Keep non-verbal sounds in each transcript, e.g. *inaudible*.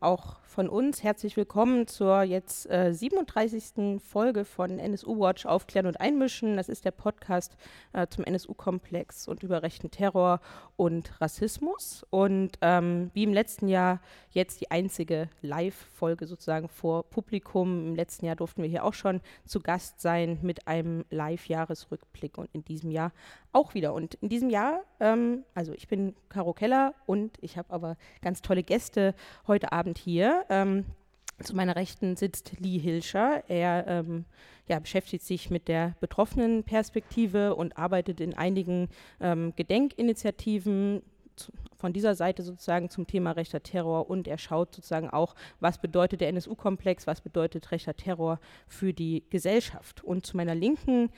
auch von uns herzlich willkommen zur jetzt äh, 37. Folge von NSU Watch Aufklären und Einmischen. Das ist der Podcast äh, zum NSU-Komplex und über rechten Terror und Rassismus. Und ähm, wie im letzten Jahr jetzt die einzige Live-Folge sozusagen vor Publikum. Im letzten Jahr durften wir hier auch schon zu Gast sein mit einem Live-Jahresrückblick und in diesem Jahr auch wieder. Und in diesem Jahr, ähm, also ich bin Caro Keller und ich habe aber ganz tolle Gäste heute Abend hier. Ähm, zu meiner Rechten sitzt Lee Hilscher. Er ähm, ja, beschäftigt sich mit der betroffenen Perspektive und arbeitet in einigen ähm, Gedenkinitiativen von dieser Seite sozusagen zum Thema rechter Terror und er schaut sozusagen auch, was bedeutet der NSU-Komplex, was bedeutet rechter Terror für die Gesellschaft. Und zu meiner Linken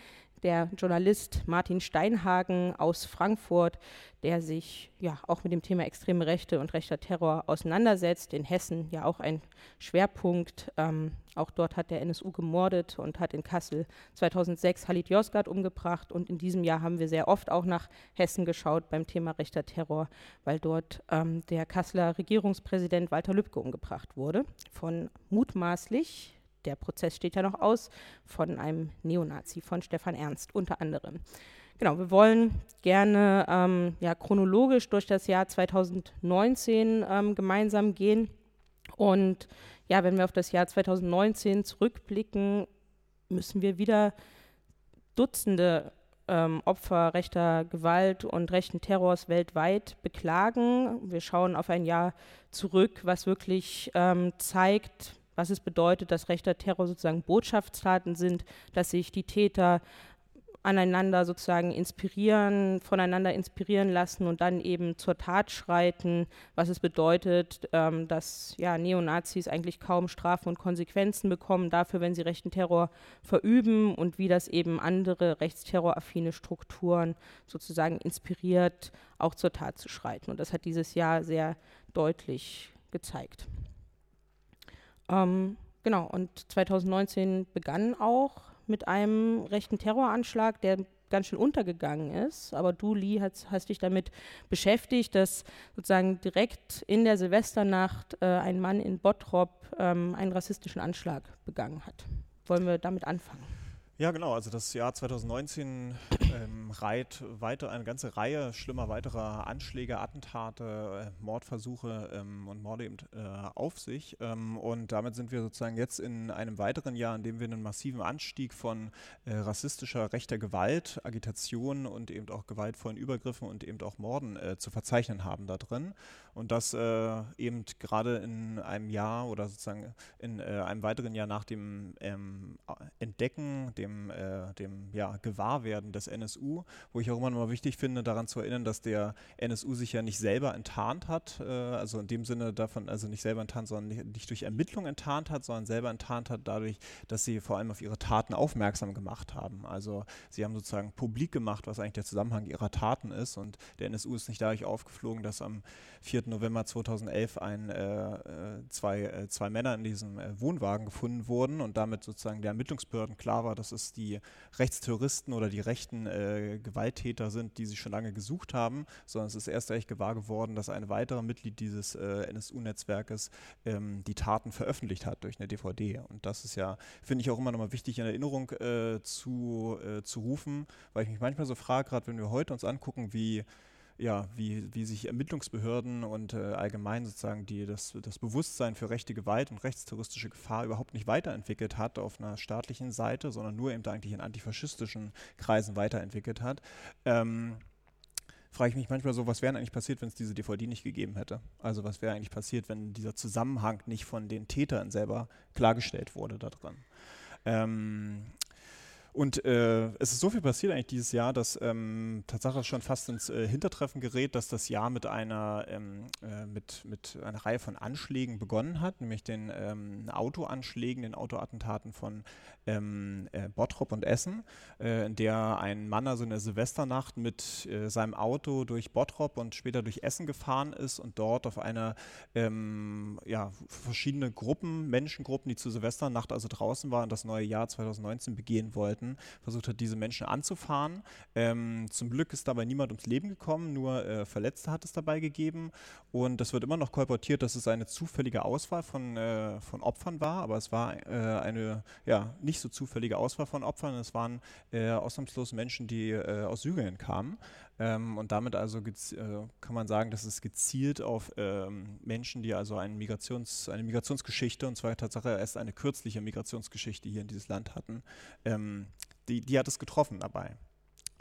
der Journalist Martin Steinhagen aus Frankfurt, der sich ja auch mit dem Thema extreme Rechte und rechter Terror auseinandersetzt. In Hessen ja auch ein Schwerpunkt. Ähm, auch dort hat der NSU gemordet und hat in Kassel 2006 Halit Yozgat umgebracht. Und in diesem Jahr haben wir sehr oft auch nach Hessen geschaut beim Thema rechter Terror, weil dort ähm, der Kasseler Regierungspräsident Walter Lübcke umgebracht wurde von mutmaßlich der Prozess steht ja noch aus, von einem Neonazi, von Stefan Ernst unter anderem. Genau, wir wollen gerne ähm, ja, chronologisch durch das Jahr 2019 ähm, gemeinsam gehen. Und ja, wenn wir auf das Jahr 2019 zurückblicken, müssen wir wieder Dutzende ähm, Opfer rechter Gewalt und rechten Terrors weltweit beklagen. Wir schauen auf ein Jahr zurück, was wirklich ähm, zeigt, was es bedeutet, dass rechter Terror sozusagen Botschaftstaten sind, dass sich die Täter aneinander sozusagen inspirieren, voneinander inspirieren lassen und dann eben zur Tat schreiten, was es bedeutet, ähm, dass ja, Neonazis eigentlich kaum Strafen und Konsequenzen bekommen dafür, wenn sie rechten Terror verüben und wie das eben andere rechtsterroraffine Strukturen sozusagen inspiriert, auch zur Tat zu schreiten. Und das hat dieses Jahr sehr deutlich gezeigt. Ähm, genau, und 2019 begann auch mit einem rechten Terroranschlag, der ganz schön untergegangen ist. Aber du, Lee, hast, hast dich damit beschäftigt, dass sozusagen direkt in der Silvesternacht äh, ein Mann in Bottrop ähm, einen rassistischen Anschlag begangen hat. Wollen wir damit anfangen? Ja, genau. Also das Jahr 2019 ähm, reiht weiter eine ganze Reihe schlimmer weiterer Anschläge, Attentate, äh, Mordversuche ähm, und Morde eben, äh, auf sich. Ähm, und damit sind wir sozusagen jetzt in einem weiteren Jahr, in dem wir einen massiven Anstieg von äh, rassistischer rechter Gewalt, Agitation und eben auch gewaltvollen Übergriffen und eben auch Morden äh, zu verzeichnen haben da drin. Und das äh, eben gerade in einem Jahr oder sozusagen in einem weiteren Jahr nach dem ähm, Entdecken, dem dem, äh, dem ja, Gewahrwerden des NSU, wo ich auch immer noch wichtig finde, daran zu erinnern, dass der NSU sich ja nicht selber enttarnt hat, äh, also in dem Sinne davon, also nicht selber enttarnt, sondern nicht, nicht durch Ermittlung enttarnt hat, sondern selber enttarnt hat dadurch, dass sie vor allem auf ihre Taten aufmerksam gemacht haben. Also sie haben sozusagen publik gemacht, was eigentlich der Zusammenhang ihrer Taten ist und der NSU ist nicht dadurch aufgeflogen, dass am 4. November 2011 ein, äh, äh, zwei, äh, zwei Männer in diesem äh, Wohnwagen gefunden wurden und damit sozusagen der Ermittlungsbehörden klar war, dass es es die Rechtsterroristen oder die rechten äh, Gewalttäter sind, die sie schon lange gesucht haben, sondern es ist erst echt gewahr geworden, dass ein weiterer Mitglied dieses äh, NSU-Netzwerkes ähm, die Taten veröffentlicht hat durch eine DVD. Und das ist ja, finde ich auch immer nochmal wichtig in Erinnerung äh, zu, äh, zu rufen, weil ich mich manchmal so frage, gerade wenn wir heute uns angucken, wie ja, wie, wie sich Ermittlungsbehörden und äh, allgemein sozusagen die, das, das Bewusstsein für rechte Gewalt und rechtsterroristische Gefahr überhaupt nicht weiterentwickelt hat auf einer staatlichen Seite, sondern nur eben eigentlich in antifaschistischen Kreisen weiterentwickelt hat. Ähm, frage ich mich manchmal so, was wäre eigentlich passiert, wenn es diese DVD nicht gegeben hätte? Also was wäre eigentlich passiert, wenn dieser Zusammenhang nicht von den Tätern selber klargestellt wurde da dran? Ähm, und äh, es ist so viel passiert eigentlich dieses Jahr, dass ähm, Tatsache schon fast ins äh, Hintertreffen gerät, dass das Jahr mit einer, ähm, äh, mit, mit einer Reihe von Anschlägen begonnen hat, nämlich den ähm, Autoanschlägen, den Autoattentaten von ähm, äh, Bottrop und Essen, äh, in der ein Mann also in der Silvesternacht mit äh, seinem Auto durch Bottrop und später durch Essen gefahren ist und dort auf eine ähm, ja, verschiedene Gruppen, Menschengruppen, die zur Silvesternacht also draußen waren, das neue Jahr 2019 begehen wollten, hatten, versucht hat, diese Menschen anzufahren. Ähm, zum Glück ist dabei niemand ums Leben gekommen, nur äh, Verletzte hat es dabei gegeben. Und das wird immer noch kolportiert, dass es eine zufällige Auswahl von, äh, von Opfern war, aber es war äh, eine ja, nicht so zufällige Auswahl von Opfern. Es waren äh, ausnahmslos Menschen, die äh, aus Syrien kamen. Ähm, und damit also äh, kann man sagen, dass es gezielt auf ähm, Menschen, die also eine, Migrations-, eine Migrationsgeschichte, und zwar Tatsache erst eine kürzliche Migrationsgeschichte hier in dieses Land hatten, ähm, die, die hat es getroffen dabei.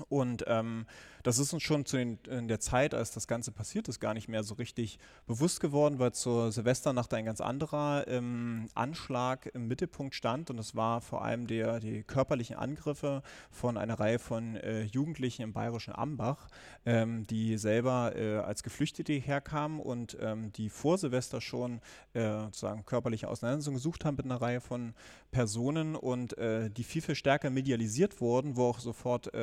Und ähm, das ist uns schon den, in der Zeit, als das Ganze passiert ist, gar nicht mehr so richtig bewusst geworden, weil zur Silvesternacht ein ganz anderer ähm, Anschlag im Mittelpunkt stand. Und das war vor allem der, die körperlichen Angriffe von einer Reihe von äh, Jugendlichen im bayerischen Ambach, ähm, die selber äh, als Geflüchtete herkamen und ähm, die vor Silvester schon äh, sozusagen körperliche Auseinandersetzungen gesucht haben mit einer Reihe von Personen und äh, die viel, viel stärker medialisiert wurden, wo auch sofort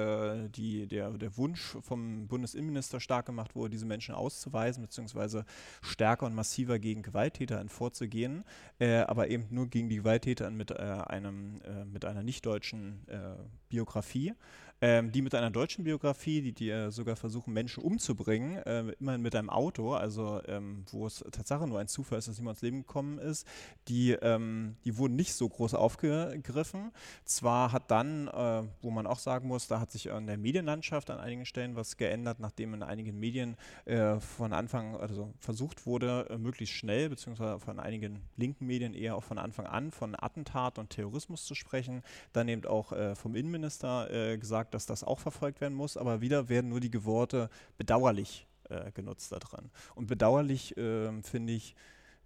die, der, der Wunsch vom Bundesinnenminister stark gemacht wurde, diese Menschen auszuweisen, beziehungsweise stärker und massiver gegen Gewalttäter vorzugehen, äh, aber eben nur gegen die Gewalttäter mit, äh, einem, äh, mit einer nicht-deutschen äh, Biografie ähm, die mit einer deutschen Biografie, die, die äh, sogar versuchen, Menschen umzubringen, äh, immerhin mit einem Auto, also ähm, wo es Tatsache nur ein Zufall ist, dass niemand ins Leben gekommen ist, die, ähm, die wurden nicht so groß aufgegriffen. Zwar hat dann, äh, wo man auch sagen muss, da hat sich in der Medienlandschaft an einigen Stellen was geändert, nachdem in einigen Medien äh, von Anfang, also versucht wurde, äh, möglichst schnell, beziehungsweise von einigen linken Medien eher auch von Anfang an von Attentat und Terrorismus zu sprechen, dann eben auch äh, vom Innenminister gesagt, sagt, dass das auch verfolgt werden muss, aber wieder werden nur die Worte bedauerlich äh, genutzt da dran. Und bedauerlich, äh, finde ich,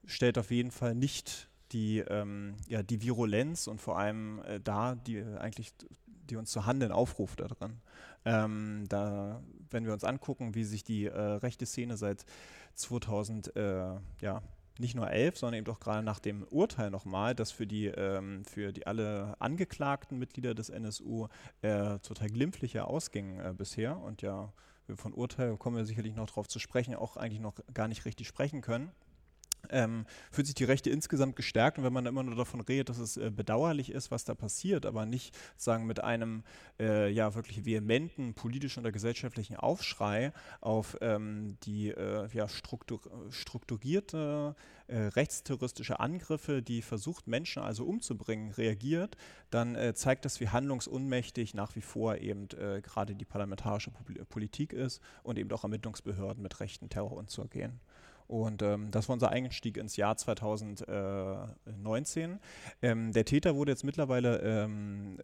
stellt auf jeden Fall nicht die, ähm, ja, die Virulenz und vor allem äh, da, die eigentlich die uns zu handeln aufruft daran. Ähm, da, wenn wir uns angucken, wie sich die äh, rechte Szene seit 2000, äh, ja, nicht nur elf, sondern eben auch gerade nach dem Urteil nochmal, das für die, ähm, für die alle angeklagten Mitglieder des NSU äh, total glimpflicher ausging äh, bisher. Und ja, von Urteil kommen wir sicherlich noch darauf zu sprechen, auch eigentlich noch gar nicht richtig sprechen können ähm, fühlt sich die Rechte insgesamt gestärkt und wenn man immer nur davon redet, dass es äh, bedauerlich ist, was da passiert, aber nicht sagen mit einem äh, ja wirklich vehementen politischen oder gesellschaftlichen Aufschrei auf ähm, die äh, ja, struktur strukturierte äh, rechtsterroristische Angriffe, die versucht Menschen also umzubringen, reagiert, dann äh, zeigt das, wie handlungsunmächtig nach wie vor eben äh, gerade die parlamentarische Politik ist und eben auch Ermittlungsbehörden mit rechten Terror umzugehen. Und ähm, das war unser Einstieg ins Jahr 2019. Ähm, der Täter wurde jetzt mittlerweile, ähm,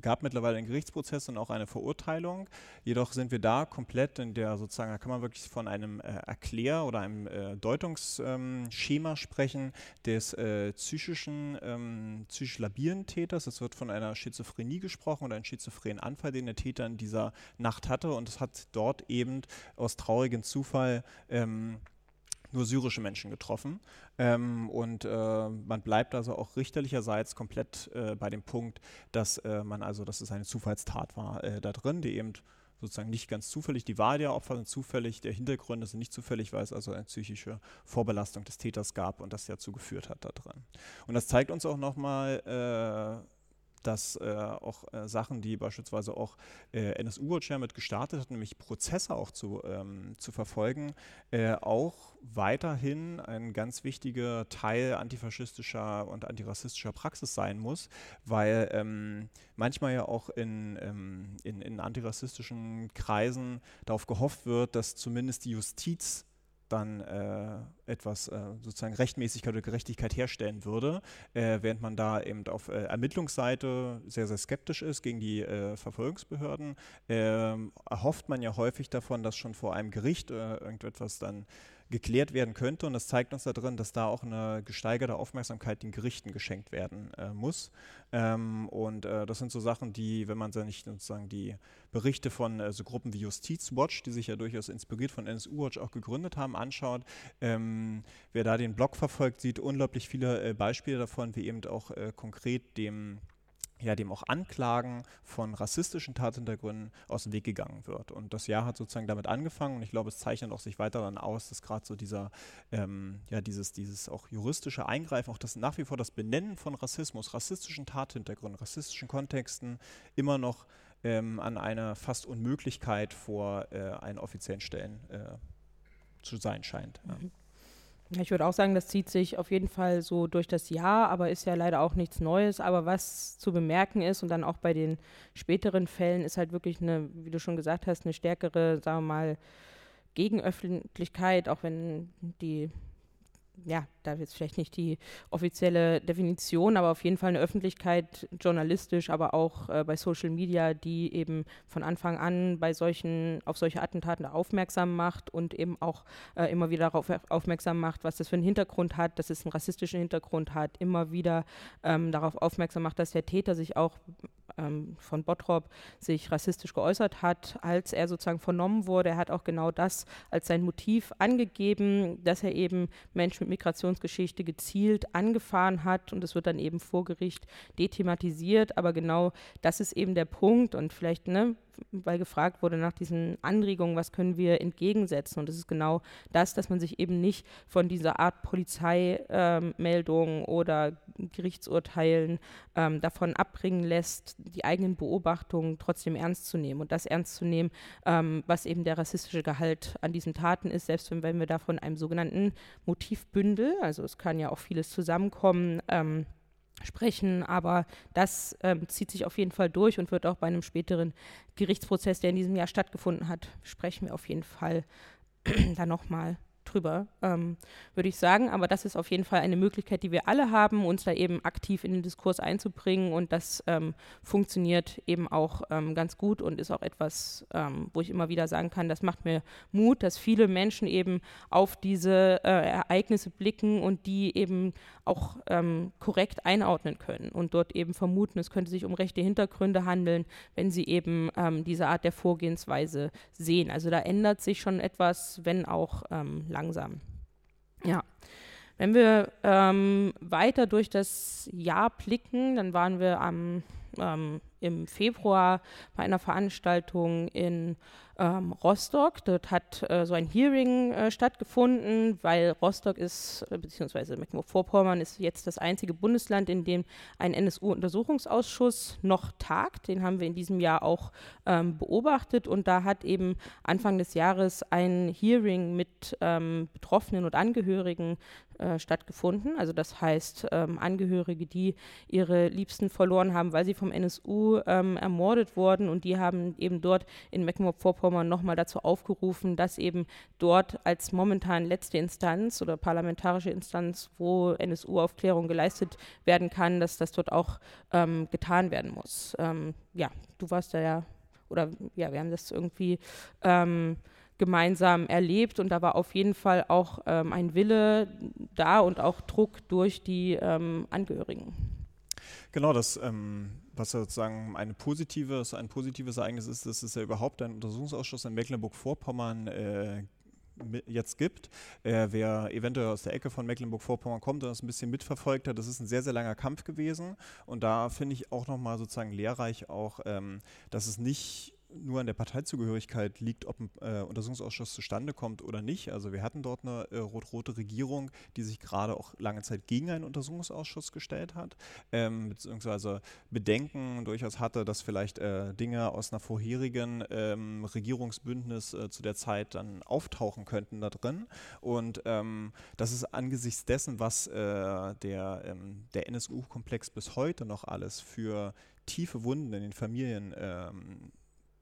gab mittlerweile einen Gerichtsprozess und auch eine Verurteilung. Jedoch sind wir da komplett in der sozusagen, da kann man wirklich von einem äh, Erklär- oder einem äh, Deutungsschema sprechen des äh, psychischen, ähm, psychisch labilen Täters. Es wird von einer Schizophrenie gesprochen oder einem schizophrenen Anfall, den der Täter in dieser Nacht hatte. Und es hat dort eben aus traurigem Zufall ähm, nur syrische Menschen getroffen. Ähm, und äh, man bleibt also auch richterlicherseits komplett äh, bei dem Punkt, dass äh, man also, dass es eine Zufallstat war äh, da drin, die eben sozusagen nicht ganz zufällig, die Wahl der Opfer sind zufällig, der Hintergründe sind nicht zufällig, weil es also eine psychische Vorbelastung des Täters gab und das dazu geführt hat da drin. Und das zeigt uns auch nochmal, äh, dass äh, auch äh, Sachen, die beispielsweise auch äh, NSU Watch ja mit gestartet hat, nämlich Prozesse auch zu, ähm, zu verfolgen, äh, auch weiterhin ein ganz wichtiger Teil antifaschistischer und antirassistischer Praxis sein muss, weil ähm, manchmal ja auch in, ähm, in, in antirassistischen Kreisen darauf gehofft wird, dass zumindest die Justiz dann äh, etwas äh, sozusagen Rechtmäßigkeit oder Gerechtigkeit herstellen würde, äh, während man da eben auf äh, Ermittlungsseite sehr, sehr skeptisch ist gegen die äh, Verfolgungsbehörden, ähm, erhofft man ja häufig davon, dass schon vor einem Gericht äh, irgendetwas dann geklärt werden könnte. Und das zeigt uns da drin, dass da auch eine gesteigerte Aufmerksamkeit den Gerichten geschenkt werden äh, muss. Ähm, und äh, das sind so Sachen, die, wenn man sich sozusagen die Berichte von äh, so Gruppen wie Justizwatch, die sich ja durchaus inspiriert von NSU-Watch auch gegründet haben, anschaut, ähm, wer da den Blog verfolgt, sieht unglaublich viele äh, Beispiele davon, wie eben auch äh, konkret dem ja, dem auch Anklagen von rassistischen Tathintergründen aus dem Weg gegangen wird. Und das Jahr hat sozusagen damit angefangen und ich glaube, es zeichnet auch sich weiter dann aus, dass gerade so dieser, ähm, ja, dieses, dieses auch juristische Eingreifen, auch das nach wie vor das Benennen von Rassismus, rassistischen Tathintergründen, rassistischen Kontexten immer noch ähm, an einer fast Unmöglichkeit vor äh, einen offiziellen Stellen äh, zu sein scheint. Ja. Mhm. Ich würde auch sagen, das zieht sich auf jeden Fall so durch das Jahr, aber ist ja leider auch nichts Neues. Aber was zu bemerken ist und dann auch bei den späteren Fällen ist halt wirklich eine, wie du schon gesagt hast, eine stärkere, sagen wir mal, Gegenöffentlichkeit, auch wenn die ja, da ist vielleicht nicht die offizielle Definition, aber auf jeden Fall eine Öffentlichkeit, journalistisch, aber auch äh, bei Social Media, die eben von Anfang an bei solchen, auf solche Attentaten aufmerksam macht und eben auch äh, immer wieder darauf aufmerksam macht, was das für einen Hintergrund hat, dass es einen rassistischen Hintergrund hat, immer wieder ähm, darauf aufmerksam macht, dass der Täter sich auch ähm, von Bottrop sich rassistisch geäußert hat, als er sozusagen vernommen wurde. Er hat auch genau das als sein Motiv angegeben, dass er eben Menschen mit Migrationsgeschichte gezielt angefahren hat und es wird dann eben vor Gericht dethematisiert. Aber genau das ist eben der Punkt und vielleicht, ne, weil gefragt wurde nach diesen Anregungen, was können wir entgegensetzen. Und das ist genau das, dass man sich eben nicht von dieser Art Polizeimeldungen ähm, oder Gerichtsurteilen ähm, davon abbringen lässt, die eigenen Beobachtungen trotzdem ernst zu nehmen und das ernst zu nehmen, ähm, was eben der rassistische Gehalt an diesen Taten ist, selbst wenn, wenn wir da von einem sogenannten Motivbündel, also es kann ja auch vieles zusammenkommen, ähm, sprechen, aber das ähm, zieht sich auf jeden Fall durch und wird auch bei einem späteren Gerichtsprozess, der in diesem Jahr stattgefunden hat, sprechen wir auf jeden Fall *clears throat* da nochmal drüber, ähm, würde ich sagen. Aber das ist auf jeden Fall eine Möglichkeit, die wir alle haben, uns da eben aktiv in den Diskurs einzubringen. Und das ähm, funktioniert eben auch ähm, ganz gut und ist auch etwas, ähm, wo ich immer wieder sagen kann, das macht mir Mut, dass viele Menschen eben auf diese äh, Ereignisse blicken und die eben auch ähm, korrekt einordnen können und dort eben vermuten, es könnte sich um rechte Hintergründe handeln, wenn sie eben ähm, diese Art der Vorgehensweise sehen. Also da ändert sich schon etwas, wenn auch ähm, langsam. Ja. Wenn wir ähm, weiter durch das Jahr blicken, dann waren wir am, ähm, im Februar bei einer Veranstaltung in ähm, Rostock. Dort hat äh, so ein Hearing äh, stattgefunden, weil Rostock ist, äh, beziehungsweise Mecklenburg-Vorpommern ist jetzt das einzige Bundesland, in dem ein NSU-Untersuchungsausschuss noch tagt. Den haben wir in diesem Jahr auch ähm, beobachtet und da hat eben Anfang des Jahres ein Hearing mit ähm, Betroffenen und Angehörigen äh, stattgefunden. Also das heißt ähm, Angehörige, die ihre Liebsten verloren haben, weil sie vom NSU ähm, ermordet wurden und die haben eben dort in Mecklenburg-Vorpommern nochmal dazu aufgerufen, dass eben dort als momentan letzte Instanz oder parlamentarische Instanz, wo NSU-Aufklärung geleistet werden kann, dass das dort auch ähm, getan werden muss. Ähm, ja, du warst da ja, oder ja, wir haben das irgendwie ähm, gemeinsam erlebt und da war auf jeden Fall auch ähm, ein Wille da und auch Druck durch die ähm, Angehörigen. Genau, das, ähm, was sozusagen eine positives, ein positives Ereignis ist, dass es ja überhaupt einen Untersuchungsausschuss in Mecklenburg-Vorpommern äh, jetzt gibt. Äh, wer eventuell aus der Ecke von Mecklenburg-Vorpommern kommt und das ein bisschen mitverfolgt hat, das ist ein sehr, sehr langer Kampf gewesen. Und da finde ich auch nochmal sozusagen lehrreich auch, ähm, dass es nicht nur an der Parteizugehörigkeit liegt, ob ein äh, Untersuchungsausschuss zustande kommt oder nicht. Also wir hatten dort eine äh, rot-rote Regierung, die sich gerade auch lange Zeit gegen einen Untersuchungsausschuss gestellt hat, ähm, beziehungsweise Bedenken durchaus hatte, dass vielleicht äh, Dinge aus einer vorherigen ähm, Regierungsbündnis äh, zu der Zeit dann auftauchen könnten da drin. Und ähm, das ist angesichts dessen, was äh, der, ähm, der NSU-Komplex bis heute noch alles für tiefe Wunden in den Familien ähm,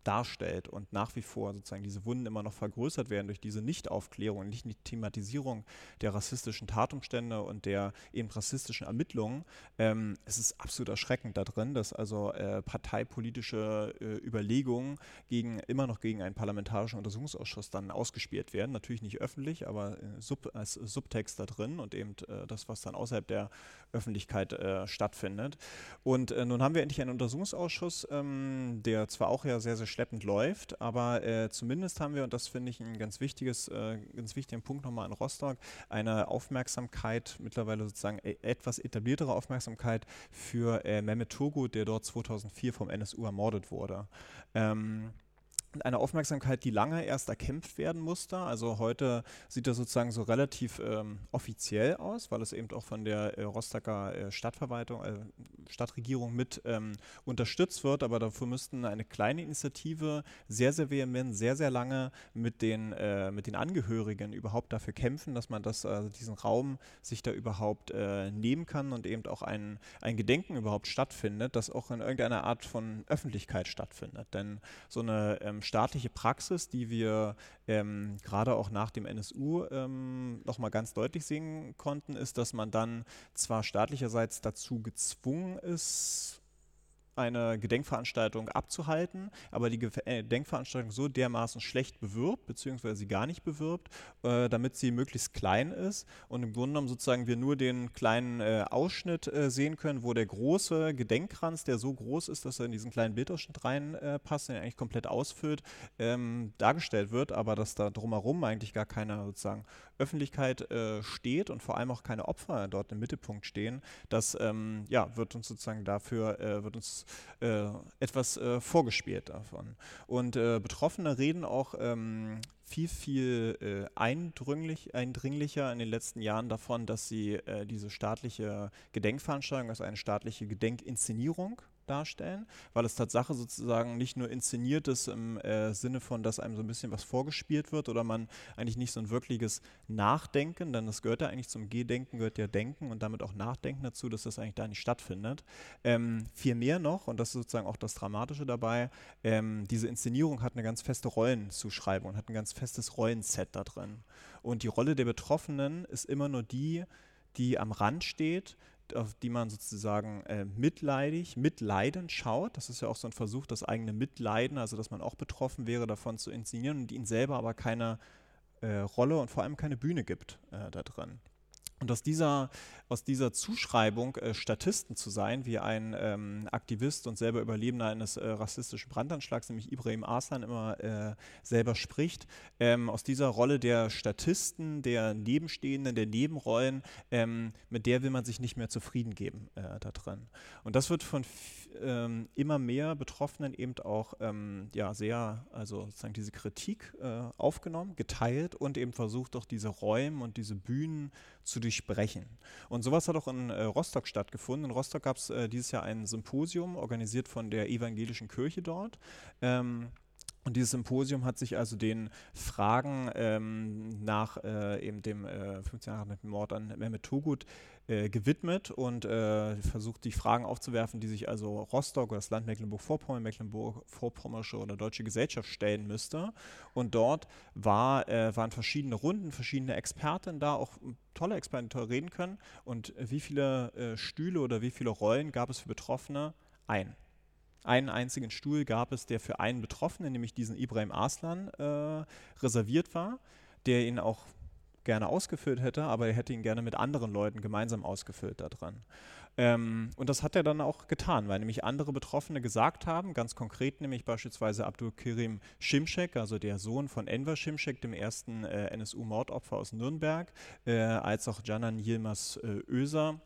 darstellt und nach wie vor sozusagen diese Wunden immer noch vergrößert werden durch diese Nichtaufklärung nicht die Thematisierung der rassistischen Tatumstände und der eben rassistischen Ermittlungen. Ähm, es ist absolut erschreckend da drin, dass also äh, parteipolitische äh, Überlegungen gegen, immer noch gegen einen parlamentarischen Untersuchungsausschuss dann ausgespielt werden. Natürlich nicht öffentlich, aber äh, sub, als Subtext da drin und eben äh, das, was dann außerhalb der Öffentlichkeit äh, stattfindet. Und äh, nun haben wir endlich einen Untersuchungsausschuss, ähm, der zwar auch ja sehr, sehr schleppend läuft, aber äh, zumindest haben wir, und das finde ich ein ganz wichtiges, äh, ganz wichtigen Punkt nochmal in Rostock, eine Aufmerksamkeit, mittlerweile sozusagen e etwas etabliertere Aufmerksamkeit für äh, Mehmet Turgut, der dort 2004 vom NSU ermordet wurde. Ähm, eine Aufmerksamkeit, die lange erst erkämpft werden musste. Also heute sieht das sozusagen so relativ ähm, offiziell aus, weil es eben auch von der äh, Rostocker äh, Stadtverwaltung, äh, Stadtregierung mit ähm, unterstützt wird. Aber dafür müssten eine kleine Initiative sehr, sehr vehement, sehr, sehr lange mit den, äh, mit den Angehörigen überhaupt dafür kämpfen, dass man das, also diesen Raum sich da überhaupt äh, nehmen kann und eben auch ein, ein Gedenken überhaupt stattfindet, das auch in irgendeiner Art von Öffentlichkeit stattfindet. Denn so eine ähm, staatliche Praxis, die wir ähm, gerade auch nach dem NSU ähm, nochmal ganz deutlich sehen konnten, ist, dass man dann zwar staatlicherseits dazu gezwungen ist, eine Gedenkveranstaltung abzuhalten, aber die äh, Gedenkveranstaltung so dermaßen schlecht bewirbt, beziehungsweise sie gar nicht bewirbt, äh, damit sie möglichst klein ist und im Grunde genommen sozusagen wir nur den kleinen äh, Ausschnitt äh, sehen können, wo der große Gedenkkranz, der so groß ist, dass er in diesen kleinen Bildausschnitt reinpasst, den er eigentlich komplett ausfüllt, ähm, dargestellt wird, aber dass da drumherum eigentlich gar keine sozusagen Öffentlichkeit äh, steht und vor allem auch keine Opfer dort im Mittelpunkt stehen, das ähm, ja, wird uns sozusagen dafür, äh, wird uns äh, etwas äh, vorgespielt davon. Und äh, Betroffene reden auch ähm, viel, viel äh, eindringlich, eindringlicher in den letzten Jahren davon, dass sie äh, diese staatliche Gedenkveranstaltung, also eine staatliche Gedenkinszenierung darstellen, weil es Tatsache sozusagen nicht nur inszeniert ist im äh, Sinne von, dass einem so ein bisschen was vorgespielt wird oder man eigentlich nicht so ein wirkliches Nachdenken, denn das gehört ja eigentlich zum Gedenken, gehört ja Denken und damit auch Nachdenken dazu, dass das eigentlich da nicht stattfindet. Ähm, viel mehr noch, und das ist sozusagen auch das Dramatische dabei, ähm, diese Inszenierung hat eine ganz feste Rollenzuschreibung und hat ein ganz festes Rollenset da drin. Und die Rolle der Betroffenen ist immer nur die, die am Rand steht, auf die man sozusagen äh, mitleidig, mitleidend schaut. Das ist ja auch so ein Versuch, das eigene Mitleiden, also dass man auch betroffen wäre, davon zu inszenieren und ihnen selber aber keine äh, Rolle und vor allem keine Bühne gibt äh, da drin. Und aus dieser, aus dieser Zuschreibung, äh, Statisten zu sein, wie ein ähm, Aktivist und selber Überlebender eines äh, rassistischen Brandanschlags, nämlich Ibrahim Arslan, immer äh, selber spricht, ähm, aus dieser Rolle der Statisten, der Nebenstehenden, der Nebenrollen, ähm, mit der will man sich nicht mehr zufrieden geben äh, da drin. Und das wird von ähm, immer mehr Betroffenen eben auch ähm, ja, sehr, also sozusagen diese Kritik äh, aufgenommen, geteilt und eben versucht, auch diese Räume und diese Bühnen zu durchbrechen. Und sowas hat auch in äh, Rostock stattgefunden. In Rostock gab es äh, dieses Jahr ein Symposium, organisiert von der evangelischen Kirche dort. Ähm, und dieses Symposium hat sich also den Fragen ähm, nach äh, eben dem äh, 15 Jahre dem Mord an Mehmet Togut äh, gewidmet und äh, versucht, die Fragen aufzuwerfen, die sich also Rostock oder das Land Mecklenburg-Vorpommern, Mecklenburg-Vorpommersche oder deutsche Gesellschaft stellen müsste. Und dort war, äh, waren verschiedene Runden, verschiedene Experten da, auch tolle Experten, die reden können. Und wie viele äh, Stühle oder wie viele Rollen gab es für Betroffene? Ein einen einzigen Stuhl gab es, der für einen Betroffenen, nämlich diesen Ibrahim Arslan, äh, reserviert war, der ihn auch gerne ausgefüllt hätte, aber er hätte ihn gerne mit anderen Leuten gemeinsam ausgefüllt da dran. Ähm, und das hat er dann auch getan, weil nämlich andere Betroffene gesagt haben, ganz konkret nämlich beispielsweise Abdul Kirim Shimshek, also der Sohn von Enver Shimshek, dem ersten äh, NSU-Mordopfer aus Nürnberg, äh, als auch Canan Yilmaz äh, Öser,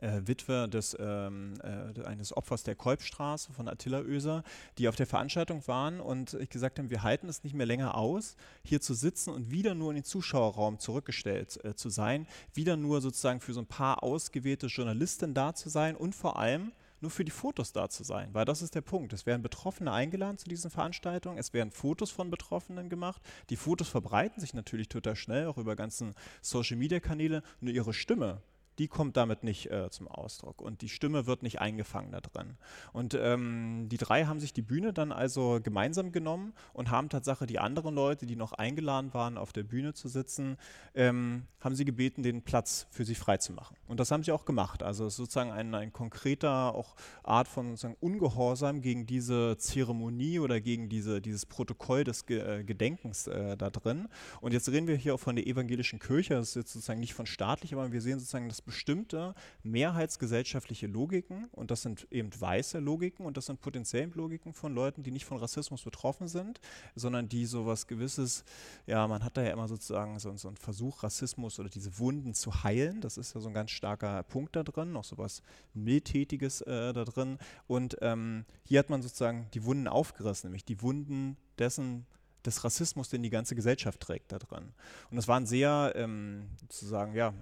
äh, Witwe des, ähm, äh, eines Opfers der Kolbstraße von Attila Oeser, die auf der Veranstaltung waren und ich gesagt haben, wir halten es nicht mehr länger aus, hier zu sitzen und wieder nur in den Zuschauerraum zurückgestellt äh, zu sein, wieder nur sozusagen für so ein paar ausgewählte Journalisten da zu sein und vor allem nur für die Fotos da zu sein, weil das ist der Punkt. Es werden Betroffene eingeladen zu diesen Veranstaltungen, es werden Fotos von Betroffenen gemacht. Die Fotos verbreiten sich natürlich total schnell, auch über ganzen Social-Media-Kanäle, nur ihre Stimme die kommt damit nicht äh, zum Ausdruck und die Stimme wird nicht eingefangen da drin. Und ähm, die drei haben sich die Bühne dann also gemeinsam genommen und haben tatsächlich die anderen Leute, die noch eingeladen waren, auf der Bühne zu sitzen, ähm, haben sie gebeten, den Platz für sich freizumachen. Und das haben sie auch gemacht. Also sozusagen ein, ein konkreter auch Art von sozusagen Ungehorsam gegen diese Zeremonie oder gegen diese, dieses Protokoll des Ge äh, Gedenkens äh, da drin. Und jetzt reden wir hier auch von der evangelischen Kirche. Das ist jetzt sozusagen nicht von staatlich, aber wir sehen sozusagen das bestimmte mehrheitsgesellschaftliche Logiken und das sind eben weiße Logiken und das sind potenziell Logiken von Leuten, die nicht von Rassismus betroffen sind, sondern die sowas gewisses, ja, man hat da ja immer sozusagen so, so einen Versuch, Rassismus oder diese Wunden zu heilen. Das ist ja so ein ganz starker Punkt da drin, noch sowas Mildtätiges äh, da drin. Und ähm, hier hat man sozusagen die Wunden aufgerissen, nämlich die Wunden dessen, des Rassismus, den die ganze Gesellschaft trägt da drin. Und das war ein sehr, ähm, sozusagen, ja,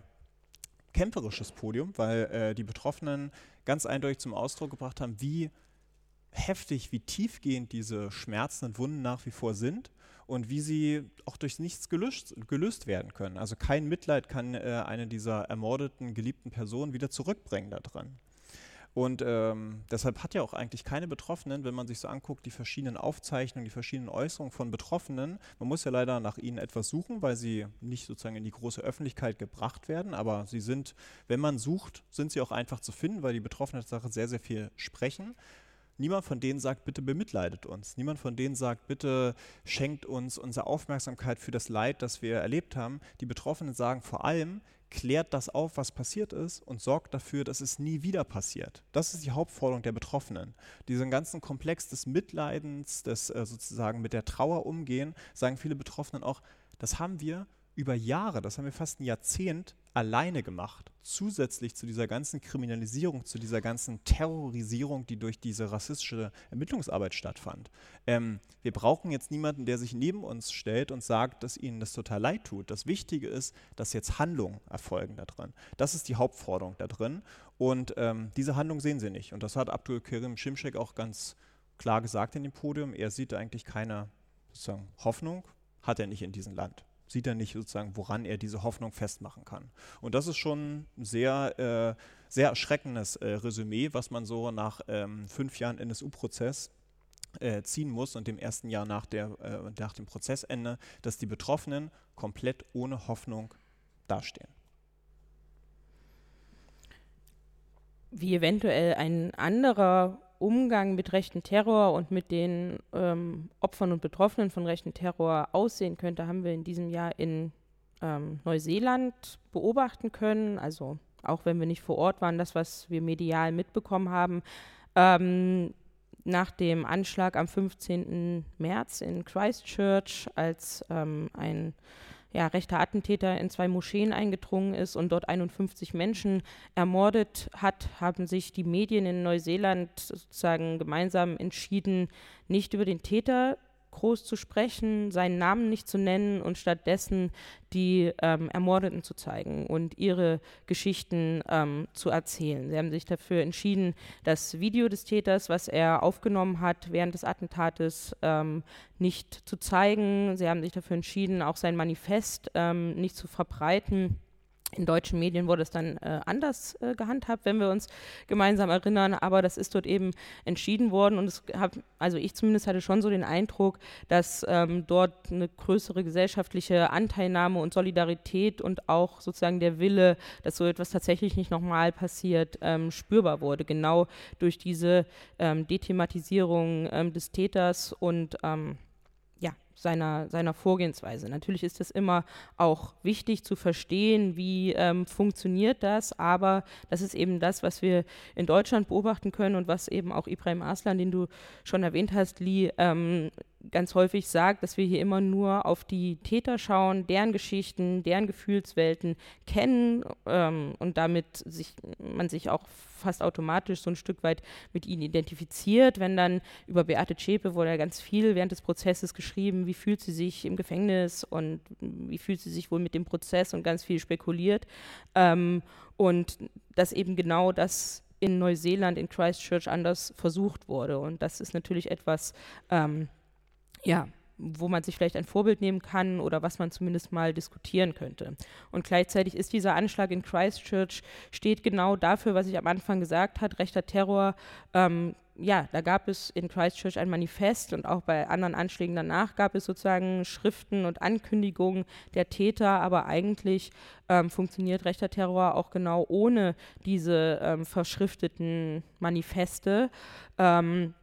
kämpferisches Podium, weil äh, die Betroffenen ganz eindeutig zum Ausdruck gebracht haben, wie heftig, wie tiefgehend diese schmerzenden Wunden nach wie vor sind und wie sie auch durch nichts gelöst, gelöst werden können. Also kein Mitleid kann äh, eine dieser ermordeten, geliebten Personen wieder zurückbringen da dran. Und ähm, deshalb hat ja auch eigentlich keine Betroffenen, wenn man sich so anguckt, die verschiedenen Aufzeichnungen, die verschiedenen Äußerungen von Betroffenen, man muss ja leider nach ihnen etwas suchen, weil sie nicht sozusagen in die große Öffentlichkeit gebracht werden, aber sie sind, wenn man sucht, sind sie auch einfach zu finden, weil die Betroffenen Sache sehr, sehr viel sprechen. Niemand von denen sagt, bitte bemitleidet uns. Niemand von denen sagt, bitte schenkt uns unsere Aufmerksamkeit für das Leid, das wir erlebt haben. Die Betroffenen sagen vor allem, klärt das auf, was passiert ist und sorgt dafür, dass es nie wieder passiert. Das ist die Hauptforderung der Betroffenen. Diesen ganzen Komplex des Mitleidens, des äh, sozusagen mit der Trauer umgehen, sagen viele Betroffenen auch, das haben wir über Jahre, das haben wir fast ein Jahrzehnt alleine gemacht, zusätzlich zu dieser ganzen Kriminalisierung, zu dieser ganzen Terrorisierung, die durch diese rassistische Ermittlungsarbeit stattfand. Ähm, wir brauchen jetzt niemanden, der sich neben uns stellt und sagt, dass ihnen das total leid tut. Das Wichtige ist, dass jetzt Handlungen erfolgen da drin. Das ist die Hauptforderung da drin. Und ähm, diese Handlung sehen sie nicht. Und das hat Abdul Kerim Shimshek auch ganz klar gesagt in dem Podium. Er sieht eigentlich keine Hoffnung, hat er nicht in diesem Land sieht er nicht sozusagen, woran er diese Hoffnung festmachen kann. Und das ist schon ein sehr, äh, sehr erschreckendes äh, Resümee, was man so nach ähm, fünf Jahren NSU-Prozess äh, ziehen muss und dem ersten Jahr nach, der, äh, nach dem Prozessende, dass die Betroffenen komplett ohne Hoffnung dastehen. Wie eventuell ein anderer Umgang mit rechten Terror und mit den ähm, Opfern und Betroffenen von rechten Terror aussehen könnte, haben wir in diesem Jahr in ähm, Neuseeland beobachten können. Also auch wenn wir nicht vor Ort waren, das, was wir medial mitbekommen haben. Ähm, nach dem Anschlag am 15. März in Christchurch, als ähm, ein ja, rechter Attentäter in zwei Moscheen eingedrungen ist und dort 51 Menschen ermordet hat, haben sich die Medien in Neuseeland sozusagen gemeinsam entschieden, nicht über den Täter groß zu sprechen, seinen Namen nicht zu nennen und stattdessen die ähm, Ermordeten zu zeigen und ihre Geschichten ähm, zu erzählen. Sie haben sich dafür entschieden, das Video des Täters, was er aufgenommen hat während des Attentates, ähm, nicht zu zeigen. Sie haben sich dafür entschieden, auch sein Manifest ähm, nicht zu verbreiten in deutschen Medien wurde es dann äh, anders äh, gehandhabt, wenn wir uns gemeinsam erinnern, aber das ist dort eben entschieden worden. Und es hab, also ich zumindest hatte schon so den Eindruck, dass ähm, dort eine größere gesellschaftliche Anteilnahme und Solidarität und auch sozusagen der Wille, dass so etwas tatsächlich nicht nochmal passiert, ähm, spürbar wurde, genau durch diese ähm, Dethematisierung ähm, des Täters und ähm, seiner, seiner Vorgehensweise. Natürlich ist es immer auch wichtig zu verstehen, wie ähm, funktioniert das, aber das ist eben das, was wir in Deutschland beobachten können und was eben auch Ibrahim Aslan, den du schon erwähnt hast, Lee, ähm, ganz häufig sagt, dass wir hier immer nur auf die Täter schauen, deren Geschichten, deren Gefühlswelten kennen ähm, und damit sich, man sich auch fast automatisch so ein Stück weit mit ihnen identifiziert. Wenn dann über Beate Zschäpe wurde ja ganz viel während des Prozesses geschrieben, wie fühlt sie sich im Gefängnis und wie fühlt sie sich wohl mit dem Prozess und ganz viel spekuliert. Ähm, und dass eben genau das in Neuseeland, in Christchurch anders versucht wurde. Und das ist natürlich etwas, ähm, ja, wo man sich vielleicht ein Vorbild nehmen kann oder was man zumindest mal diskutieren könnte. Und gleichzeitig ist dieser Anschlag in Christchurch, steht genau dafür, was ich am Anfang gesagt habe, rechter Terror. Ähm, ja, da gab es in Christchurch ein Manifest und auch bei anderen Anschlägen danach gab es sozusagen Schriften und Ankündigungen der Täter, aber eigentlich ähm, funktioniert rechter Terror auch genau ohne diese ähm, verschrifteten Manifeste. Ähm,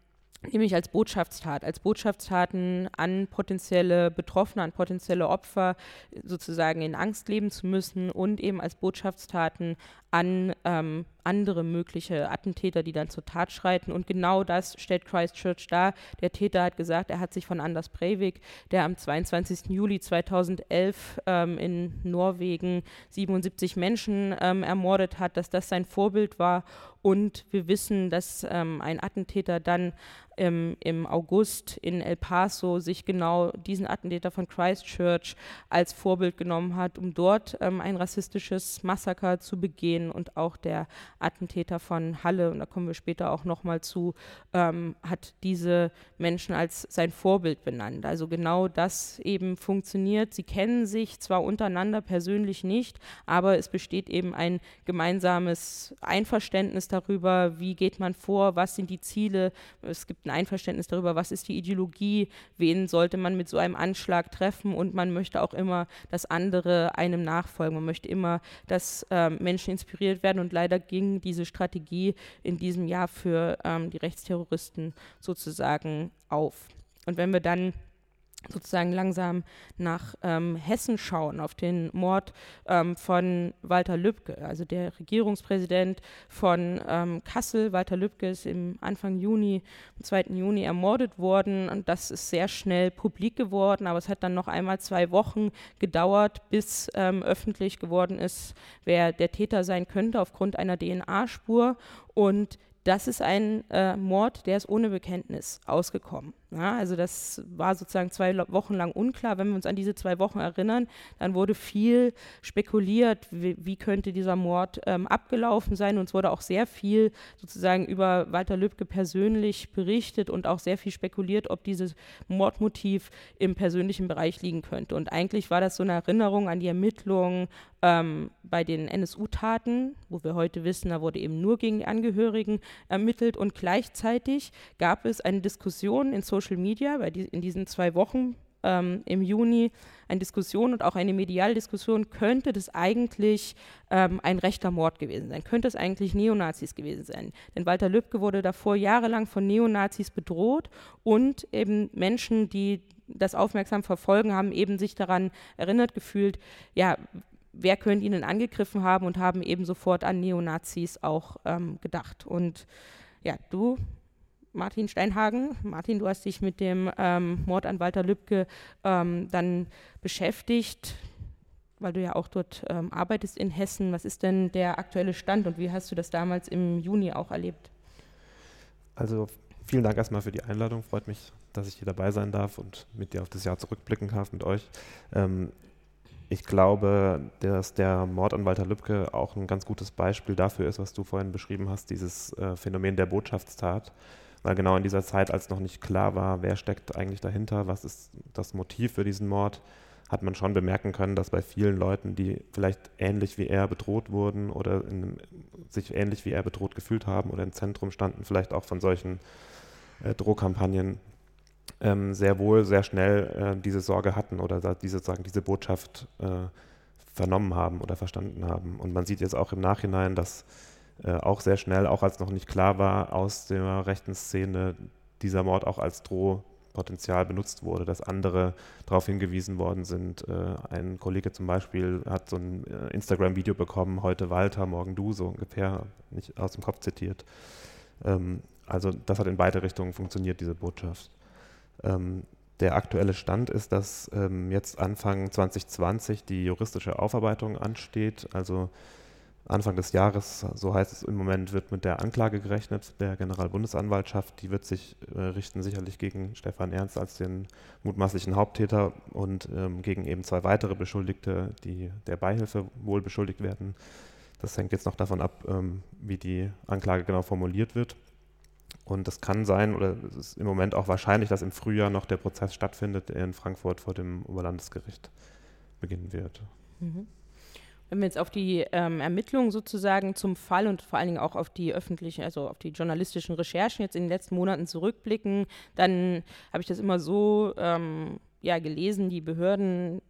nämlich als Botschaftstat, als Botschaftstaten an potenzielle Betroffene, an potenzielle Opfer sozusagen in Angst leben zu müssen und eben als Botschaftstaten an ähm, andere mögliche Attentäter, die dann zur Tat schreiten. Und genau das stellt Christchurch dar. Der Täter hat gesagt, er hat sich von Anders Breivik, der am 22. Juli 2011 ähm, in Norwegen 77 Menschen ähm, ermordet hat, dass das sein Vorbild war. Und wir wissen, dass ähm, ein Attentäter dann im, August in El Paso sich genau diesen Attentäter von Christchurch als Vorbild genommen hat, um dort ähm, ein rassistisches Massaker zu begehen. Und auch der Attentäter von Halle, und da kommen wir später auch nochmal zu, ähm, hat diese Menschen als sein Vorbild benannt. Also genau das eben funktioniert. Sie kennen sich zwar untereinander persönlich nicht, aber es besteht eben ein gemeinsames Einverständnis darüber, wie geht man vor, was sind die Ziele. Es gibt ein Einverständnis darüber, was ist die Ideologie, wen sollte man mit so einem Anschlag treffen und man möchte auch immer, dass andere einem nachfolgen. Man möchte immer, dass ähm, Menschen inspiriert werden und leider ging diese Strategie in diesem Jahr für ähm, die Rechtsterroristen sozusagen auf. Und wenn wir dann sozusagen langsam nach ähm, Hessen schauen, auf den Mord ähm, von Walter Lübcke. Also der Regierungspräsident von ähm, Kassel, Walter Lübcke, ist im Anfang Juni, am 2. Juni ermordet worden und das ist sehr schnell publik geworden, aber es hat dann noch einmal zwei Wochen gedauert, bis ähm, öffentlich geworden ist, wer der Täter sein könnte aufgrund einer DNA-Spur und das ist ein äh, Mord, der ist ohne Bekenntnis ausgekommen. Ja, also das war sozusagen zwei Wochen lang unklar. Wenn wir uns an diese zwei Wochen erinnern, dann wurde viel spekuliert, wie, wie könnte dieser Mord ähm, abgelaufen sein. Und es wurde auch sehr viel sozusagen über Walter Lübcke persönlich berichtet und auch sehr viel spekuliert, ob dieses Mordmotiv im persönlichen Bereich liegen könnte. Und eigentlich war das so eine Erinnerung an die Ermittlungen ähm, bei den NSU-Taten, wo wir heute wissen, da wurde eben nur gegen die Angehörigen ermittelt. Und gleichzeitig gab es eine Diskussion in Social Social Media, bei die, in diesen zwei Wochen ähm, im Juni eine Diskussion und auch eine Medialdiskussion, könnte das eigentlich ähm, ein rechter Mord gewesen sein? Könnte es eigentlich Neonazis gewesen sein? Denn Walter Lübcke wurde davor jahrelang von Neonazis bedroht und eben Menschen, die das aufmerksam verfolgen, haben eben sich daran erinnert gefühlt, ja, wer könnte ihn angegriffen haben und haben eben sofort an Neonazis auch ähm, gedacht. Und ja, du Martin Steinhagen. Martin, du hast dich mit dem ähm, Mord an Walter Lübcke ähm, dann beschäftigt, weil du ja auch dort ähm, arbeitest in Hessen. Was ist denn der aktuelle Stand und wie hast du das damals im Juni auch erlebt? Also vielen Dank erstmal für die Einladung. Freut mich, dass ich hier dabei sein darf und mit dir auf das Jahr zurückblicken darf mit euch. Ähm, ich glaube, dass der Mord an Walter Lübcke auch ein ganz gutes Beispiel dafür ist, was du vorhin beschrieben hast, dieses äh, Phänomen der Botschaftstat weil genau in dieser Zeit, als noch nicht klar war, wer steckt eigentlich dahinter, was ist das Motiv für diesen Mord, hat man schon bemerken können, dass bei vielen Leuten, die vielleicht ähnlich wie er bedroht wurden oder in, sich ähnlich wie er bedroht gefühlt haben oder im Zentrum standen, vielleicht auch von solchen äh, Drohkampagnen, ähm, sehr wohl sehr schnell äh, diese Sorge hatten oder diese, sagen, diese Botschaft äh, vernommen haben oder verstanden haben. Und man sieht jetzt auch im Nachhinein, dass äh, auch sehr schnell, auch als noch nicht klar war, aus der rechten Szene dieser Mord auch als Drohpotenzial benutzt wurde, dass andere darauf hingewiesen worden sind. Äh, ein Kollege zum Beispiel hat so ein äh, Instagram-Video bekommen, heute Walter, morgen du, so ungefähr, nicht aus dem Kopf zitiert. Ähm, also das hat in beide Richtungen funktioniert, diese Botschaft. Ähm, der aktuelle Stand ist, dass ähm, jetzt Anfang 2020 die juristische Aufarbeitung ansteht. Also Anfang des Jahres, so heißt es im Moment, wird mit der Anklage gerechnet der Generalbundesanwaltschaft. Die wird sich äh, richten sicherlich gegen Stefan Ernst als den mutmaßlichen Haupttäter und ähm, gegen eben zwei weitere Beschuldigte, die der Beihilfe wohl beschuldigt werden. Das hängt jetzt noch davon ab, ähm, wie die Anklage genau formuliert wird. Und es kann sein, oder es ist im Moment auch wahrscheinlich, dass im Frühjahr noch der Prozess stattfindet, der in Frankfurt vor dem Oberlandesgericht beginnen wird. Mhm. Wenn wir jetzt auf die ähm, Ermittlungen sozusagen zum Fall und vor allen Dingen auch auf die öffentlichen, also auf die journalistischen Recherchen jetzt in den letzten Monaten zurückblicken, dann habe ich das immer so ähm, ja, gelesen, die Behörden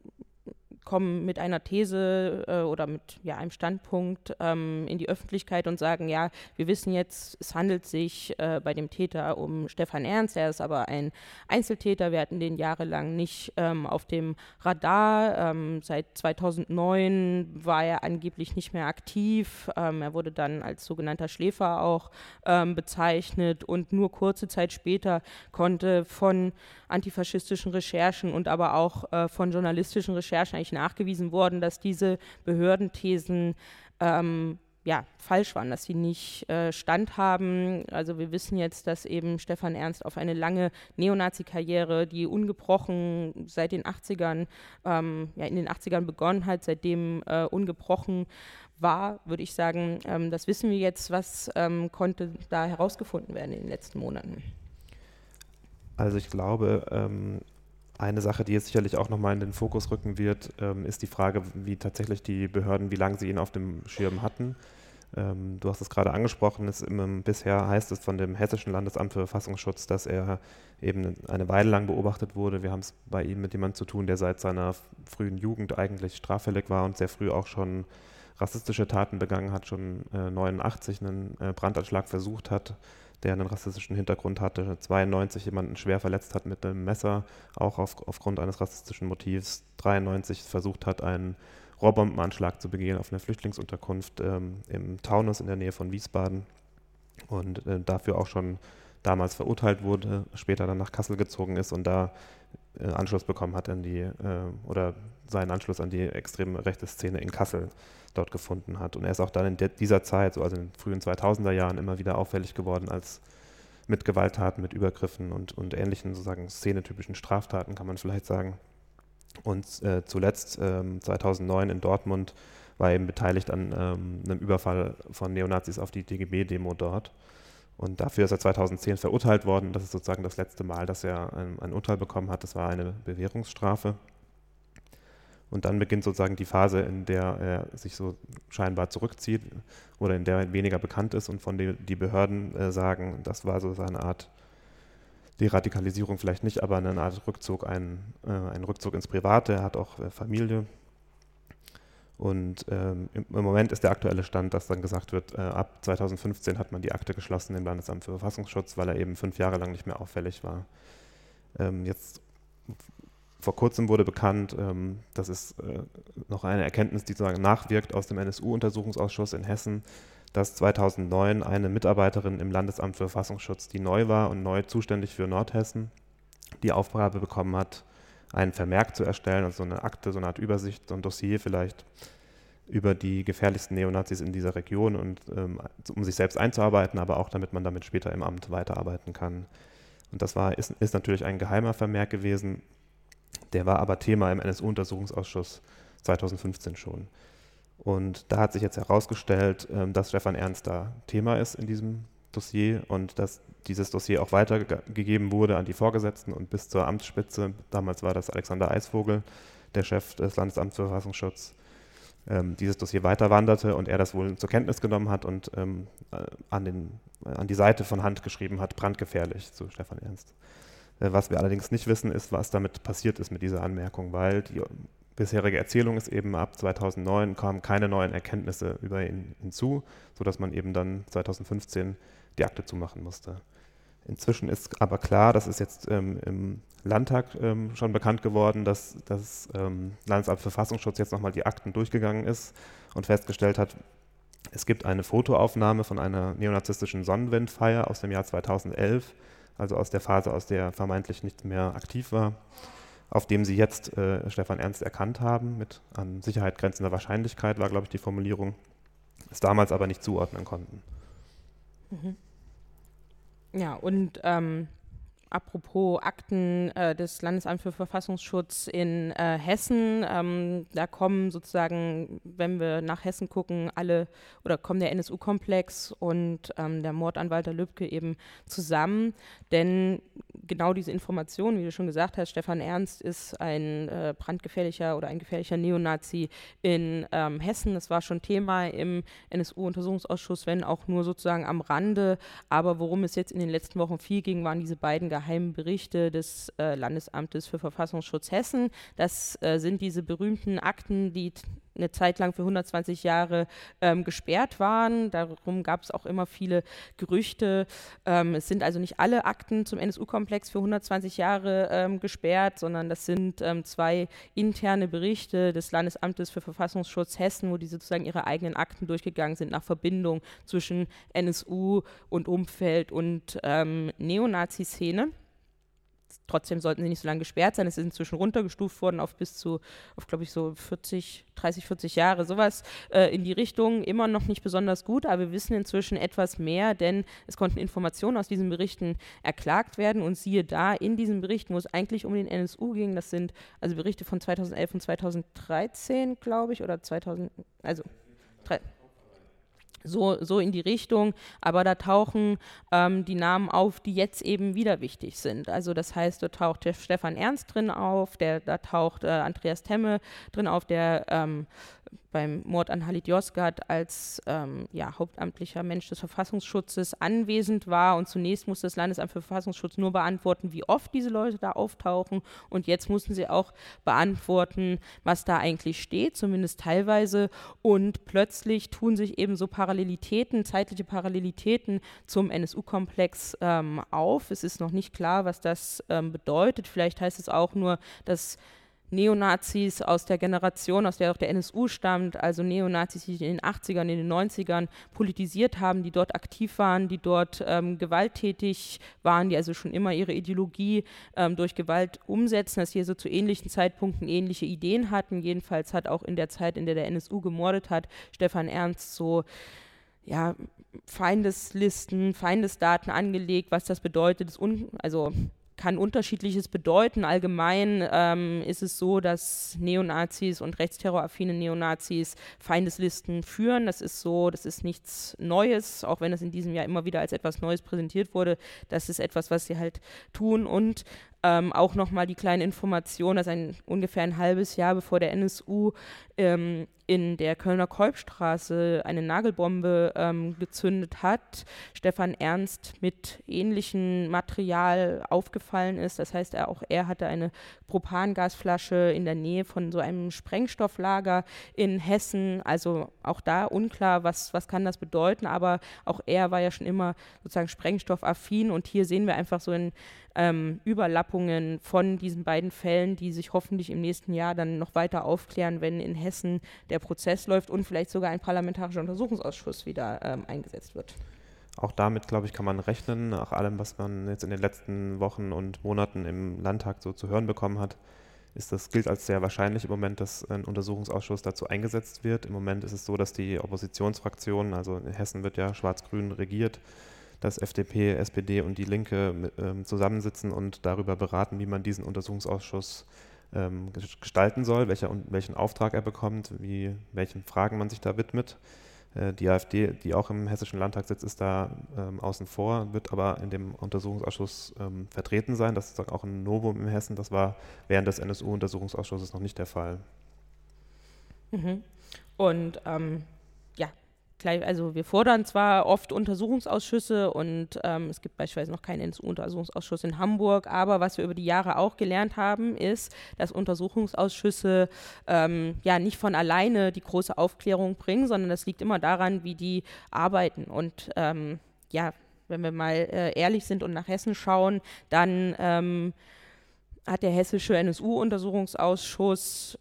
kommen mit einer These äh, oder mit ja, einem Standpunkt ähm, in die Öffentlichkeit und sagen, ja, wir wissen jetzt, es handelt sich äh, bei dem Täter um Stefan Ernst, er ist aber ein Einzeltäter, wir hatten den jahrelang nicht ähm, auf dem Radar. Ähm, seit 2009 war er angeblich nicht mehr aktiv. Ähm, er wurde dann als sogenannter Schläfer auch ähm, bezeichnet und nur kurze Zeit später konnte von antifaschistischen Recherchen und aber auch äh, von journalistischen Recherchen eigentlich nachgewiesen worden, dass diese Behördenthesen ähm, ja, falsch waren, dass sie nicht äh, standhaben. Also wir wissen jetzt, dass eben Stefan Ernst auf eine lange Neonazi-Karriere, die ungebrochen seit den 80ern, ähm, ja, in den 80ern begonnen hat, seitdem äh, ungebrochen war, würde ich sagen, ähm, das wissen wir jetzt, was ähm, konnte da herausgefunden werden in den letzten Monaten. Also ich glaube, ähm, eine Sache, die jetzt sicherlich auch nochmal in den Fokus rücken wird, ähm, ist die Frage, wie tatsächlich die Behörden, wie lange sie ihn auf dem Schirm hatten. Ähm, du hast es gerade angesprochen, es, im, bisher heißt es von dem Hessischen Landesamt für Verfassungsschutz, dass er eben eine Weile lang beobachtet wurde. Wir haben es bei ihm mit jemandem zu tun, der seit seiner frühen Jugend eigentlich straffällig war und sehr früh auch schon rassistische Taten begangen hat, schon äh, 89 einen äh, Brandanschlag versucht hat der einen rassistischen Hintergrund hatte, 92 jemanden schwer verletzt hat mit einem Messer, auch auf, aufgrund eines rassistischen Motivs, 93 versucht hat, einen Rohrbombenanschlag zu begehen auf einer Flüchtlingsunterkunft ähm, im Taunus in der Nähe von Wiesbaden und äh, dafür auch schon damals verurteilt wurde, später dann nach Kassel gezogen ist und da äh, Anschluss bekommen hat an die, äh, oder seinen Anschluss an die extreme rechte Szene in Kassel dort gefunden hat. Und er ist auch dann in dieser Zeit, so also in den frühen 2000er Jahren, immer wieder auffällig geworden als mit Gewalttaten, mit Übergriffen und, und ähnlichen sozusagen szenetypischen Straftaten, kann man vielleicht sagen. Und äh, zuletzt ähm, 2009 in Dortmund war er eben beteiligt an ähm, einem Überfall von Neonazis auf die DGB-Demo dort. Und dafür ist er 2010 verurteilt worden. Das ist sozusagen das letzte Mal, dass er ein, ein Urteil bekommen hat. Das war eine Bewährungsstrafe. Und dann beginnt sozusagen die Phase, in der er sich so scheinbar zurückzieht oder in der er weniger bekannt ist und von dem die Behörden äh, sagen, das war so seine Art Deradikalisierung vielleicht nicht, aber eine Art Rückzug, ein, äh, ein Rückzug ins Private. Er hat auch äh, Familie. Und ähm, im, Moment ist der aktuelle Stand, dass dann gesagt wird, äh, ab 2015 hat man die Akte geschlossen im Landesamt für Verfassungsschutz, weil er eben fünf Jahre lang nicht mehr auffällig war. Ähm, jetzt vor kurzem wurde bekannt, ähm, das ist äh, noch eine Erkenntnis, die sozusagen nachwirkt aus dem NSU-Untersuchungsausschuss in Hessen, dass 2009 eine Mitarbeiterin im Landesamt für Verfassungsschutz, die neu war und neu zuständig für Nordhessen, die Aufgabe bekommen hat, einen Vermerk zu erstellen, also so eine Akte, so eine Art Übersicht, so ein Dossier vielleicht über die gefährlichsten Neonazis in dieser Region und ähm, um sich selbst einzuarbeiten, aber auch damit man damit später im Amt weiterarbeiten kann. Und das war, ist, ist natürlich ein geheimer Vermerk gewesen, der war aber Thema im NSU-Untersuchungsausschuss 2015 schon. Und da hat sich jetzt herausgestellt, ähm, dass Stefan Ernst da Thema ist in diesem Dossier und dass dieses Dossier auch weitergegeben wurde an die Vorgesetzten und bis zur Amtsspitze. Damals war das Alexander Eisvogel, der Chef des Landesamts für Verfassungsschutz, ähm, dieses Dossier weiterwanderte und er das wohl zur Kenntnis genommen hat und ähm, äh, an, den, an die Seite von Hand geschrieben hat, brandgefährlich zu Stefan Ernst. Äh, was wir allerdings nicht wissen, ist, was damit passiert ist mit dieser Anmerkung, weil die bisherige Erzählung ist eben ab 2009 kamen keine neuen Erkenntnisse über ihn hinzu, sodass man eben dann 2015 die Akte zumachen musste. Inzwischen ist aber klar, das ist jetzt ähm, im Landtag ähm, schon bekannt geworden, dass das ähm, Landesamt Verfassungsschutz jetzt nochmal die Akten durchgegangen ist und festgestellt hat, es gibt eine Fotoaufnahme von einer neonazistischen Sonnenwindfeier aus dem Jahr 2011, also aus der Phase, aus der er vermeintlich nicht mehr aktiv war, auf dem sie jetzt äh, Stefan Ernst erkannt haben, mit an Sicherheit grenzender Wahrscheinlichkeit, war, glaube ich, die Formulierung, es damals aber nicht zuordnen konnten. Mhm. Ja, und ähm, Apropos Akten äh, des Landesamts für Verfassungsschutz in äh, Hessen, ähm, da kommen sozusagen, wenn wir nach Hessen gucken, alle oder kommen der NSU-Komplex und ähm, der Mord an Walter Lübcke eben zusammen. Denn genau diese Informationen, wie du schon gesagt hast, Stefan Ernst ist ein äh, brandgefährlicher oder ein gefährlicher Neonazi in ähm, Hessen. Das war schon Thema im NSU-Untersuchungsausschuss, wenn auch nur sozusagen am Rande. Aber worum es jetzt in den letzten Wochen viel ging, waren diese beiden geheimen Berichte des äh, Landesamtes für Verfassungsschutz Hessen. Das äh, sind diese berühmten Akten, die eine Zeit lang für 120 Jahre ähm, gesperrt waren. Darum gab es auch immer viele Gerüchte. Ähm, es sind also nicht alle Akten zum NSU-Komplex für 120 Jahre ähm, gesperrt, sondern das sind ähm, zwei interne Berichte des Landesamtes für Verfassungsschutz Hessen, wo die sozusagen ihre eigenen Akten durchgegangen sind nach Verbindung zwischen NSU und Umfeld und ähm, Neonazi-Szene. Trotzdem sollten sie nicht so lange gesperrt sein. Es ist inzwischen runtergestuft worden auf bis zu, auf glaube ich so 40, 30, 40 Jahre, sowas äh, in die Richtung. Immer noch nicht besonders gut, aber wir wissen inzwischen etwas mehr, denn es konnten Informationen aus diesen Berichten erklagt werden und siehe da, in diesen Berichten, wo es eigentlich um den NSU ging, das sind also Berichte von 2011 und 2013, glaube ich, oder 2000, also so, so in die Richtung. Aber da tauchen ähm, die Namen auf, die jetzt eben wieder wichtig sind. Also das heißt, da taucht Stefan Ernst drin auf, der, da taucht äh, Andreas Temme drin auf, der ähm, beim Mord an Halit Yozgat als ähm, ja, hauptamtlicher Mensch des Verfassungsschutzes anwesend war. Und zunächst musste das Landesamt für Verfassungsschutz nur beantworten, wie oft diese Leute da auftauchen. Und jetzt mussten sie auch beantworten, was da eigentlich steht, zumindest teilweise. Und plötzlich tun sich eben so Parallelitäten, zeitliche Parallelitäten zum NSU-Komplex ähm, auf. Es ist noch nicht klar, was das ähm, bedeutet. Vielleicht heißt es auch nur, dass Neonazis aus der Generation, aus der auch der NSU stammt, also Neonazis, die in den 80ern, in den 90ern politisiert haben, die dort aktiv waren, die dort ähm, gewalttätig waren, die also schon immer ihre Ideologie ähm, durch Gewalt umsetzen, dass sie so zu ähnlichen Zeitpunkten ähnliche Ideen hatten. Jedenfalls hat auch in der Zeit, in der der NSU gemordet hat, Stefan Ernst so ja, Feindeslisten, Feindesdaten angelegt, was das bedeutet, un also kann unterschiedliches bedeuten. Allgemein ähm, ist es so, dass Neonazis und rechtsterroraffine Neonazis Feindeslisten führen. Das ist so, das ist nichts Neues, auch wenn es in diesem Jahr immer wieder als etwas Neues präsentiert wurde. Das ist etwas, was sie halt tun. Und ähm, auch nochmal die kleine Information, dass ein ungefähr ein halbes Jahr bevor der NSU ähm, in der Kölner Kolbstraße eine Nagelbombe ähm, gezündet hat, Stefan Ernst mit ähnlichem Material aufgefallen ist. Das heißt, er, auch er hatte eine Propangasflasche in der Nähe von so einem Sprengstofflager in Hessen. Also auch da unklar, was, was kann das bedeuten, aber auch er war ja schon immer sozusagen sprengstoffaffin und hier sehen wir einfach so ein ähm, Überlappungen von diesen beiden Fällen, die sich hoffentlich im nächsten Jahr dann noch weiter aufklären, wenn in Hessen der Prozess läuft und vielleicht sogar ein parlamentarischer Untersuchungsausschuss wieder ähm, eingesetzt wird. Auch damit, glaube ich, kann man rechnen, nach allem, was man jetzt in den letzten Wochen und Monaten im Landtag so zu hören bekommen hat, ist das gilt als sehr wahrscheinlich im Moment, dass ein Untersuchungsausschuss dazu eingesetzt wird. Im Moment ist es so, dass die Oppositionsfraktionen, also in Hessen wird ja schwarz-grün regiert, dass FDP, SPD und die Linke ähm, zusammensitzen und darüber beraten, wie man diesen Untersuchungsausschuss ähm, gestalten soll, welcher, welchen Auftrag er bekommt, wie, welchen Fragen man sich da widmet. Äh, die AfD, die auch im Hessischen Landtag sitzt, ist da ähm, außen vor, wird aber in dem Untersuchungsausschuss ähm, vertreten sein. Das ist auch ein Novum in Hessen. Das war während des NSU-Untersuchungsausschusses noch nicht der Fall. Mhm. Und ähm, also wir fordern zwar oft Untersuchungsausschüsse und ähm, es gibt beispielsweise noch keinen NSU-Untersuchungsausschuss in Hamburg, aber was wir über die Jahre auch gelernt haben, ist, dass Untersuchungsausschüsse ähm, ja nicht von alleine die große Aufklärung bringen, sondern das liegt immer daran, wie die arbeiten. Und ähm, ja, wenn wir mal äh, ehrlich sind und nach Hessen schauen, dann ähm, hat der hessische NSU-Untersuchungsausschuss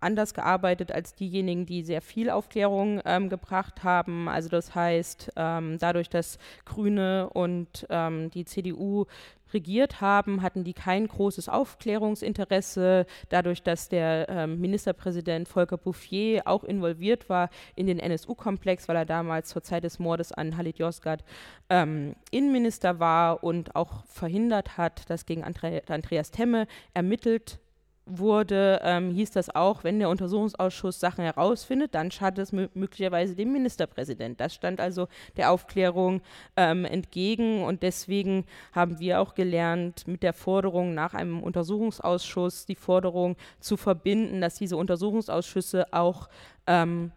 anders gearbeitet als diejenigen, die sehr viel Aufklärung ähm, gebracht haben. Also das heißt, ähm, dadurch, dass Grüne und ähm, die CDU regiert haben, hatten die kein großes Aufklärungsinteresse. Dadurch, dass der ähm, Ministerpräsident Volker Bouffier auch involviert war in den NSU-Komplex, weil er damals zur Zeit des Mordes an Halit Yozgat ähm, Innenminister war und auch verhindert hat, dass gegen Andre Andreas Temme ermittelt wurde, ähm, hieß das auch, wenn der Untersuchungsausschuss Sachen herausfindet, dann schadet es möglicherweise dem Ministerpräsident. Das stand also der Aufklärung ähm, entgegen und deswegen haben wir auch gelernt, mit der Forderung nach einem Untersuchungsausschuss die Forderung zu verbinden, dass diese Untersuchungsausschüsse auch ähm,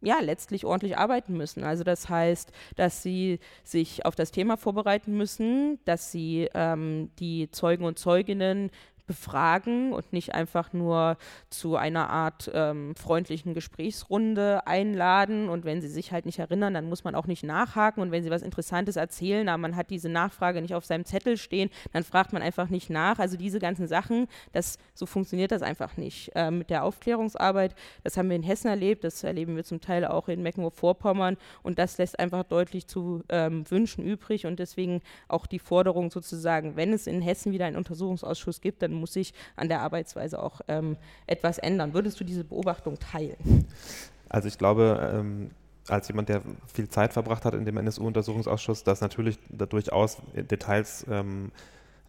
ja, letztlich ordentlich arbeiten müssen. Also das heißt, dass sie sich auf das Thema vorbereiten müssen, dass sie ähm, die Zeugen und Zeuginnen befragen und nicht einfach nur zu einer Art ähm, freundlichen Gesprächsrunde einladen. Und wenn sie sich halt nicht erinnern, dann muss man auch nicht nachhaken. Und wenn sie was Interessantes erzählen, aber man hat diese Nachfrage nicht auf seinem Zettel stehen, dann fragt man einfach nicht nach. Also diese ganzen Sachen, das, so funktioniert das einfach nicht. Äh, mit der Aufklärungsarbeit, das haben wir in Hessen erlebt, das erleben wir zum Teil auch in Mecklenburg-Vorpommern. Und das lässt einfach deutlich zu ähm, Wünschen übrig. Und deswegen auch die Forderung sozusagen, wenn es in Hessen wieder einen Untersuchungsausschuss gibt, dann muss sich an der Arbeitsweise auch ähm, etwas ändern. Würdest du diese Beobachtung teilen? Also ich glaube, ähm, als jemand, der viel Zeit verbracht hat in dem NSU-Untersuchungsausschuss, dass natürlich da durchaus Details ähm,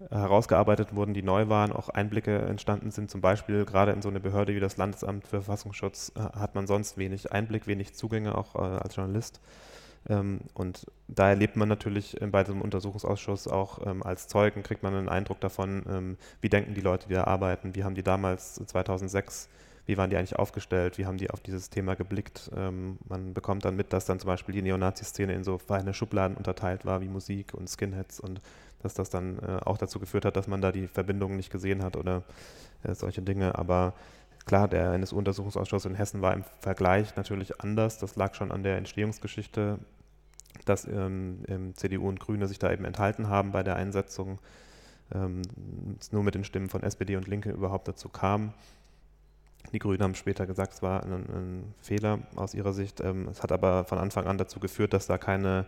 herausgearbeitet wurden, die neu waren, auch Einblicke entstanden sind. Zum Beispiel gerade in so eine Behörde wie das Landesamt für Verfassungsschutz äh, hat man sonst wenig Einblick, wenig Zugänge, auch äh, als Journalist. Ähm, und da erlebt man natürlich bei diesem Untersuchungsausschuss auch ähm, als Zeugen, kriegt man einen Eindruck davon, ähm, wie denken die Leute, die da arbeiten, wie haben die damals 2006 wie waren die eigentlich aufgestellt, wie haben die auf dieses Thema geblickt. Ähm, man bekommt dann mit, dass dann zum Beispiel die Neonazi-Szene in so feine Schubladen unterteilt war, wie Musik und Skinheads und dass das dann äh, auch dazu geführt hat, dass man da die Verbindungen nicht gesehen hat oder äh, solche Dinge. Aber klar, der NSU-Untersuchungsausschuss in Hessen war im Vergleich natürlich anders. Das lag schon an der Entstehungsgeschichte dass ähm, CDU und Grüne sich da eben enthalten haben bei der Einsetzung, ähm, es nur mit den Stimmen von SPD und Linke überhaupt dazu kam. Die Grünen haben später gesagt, es war ein, ein Fehler aus ihrer Sicht. Ähm, es hat aber von Anfang an dazu geführt, dass da keine,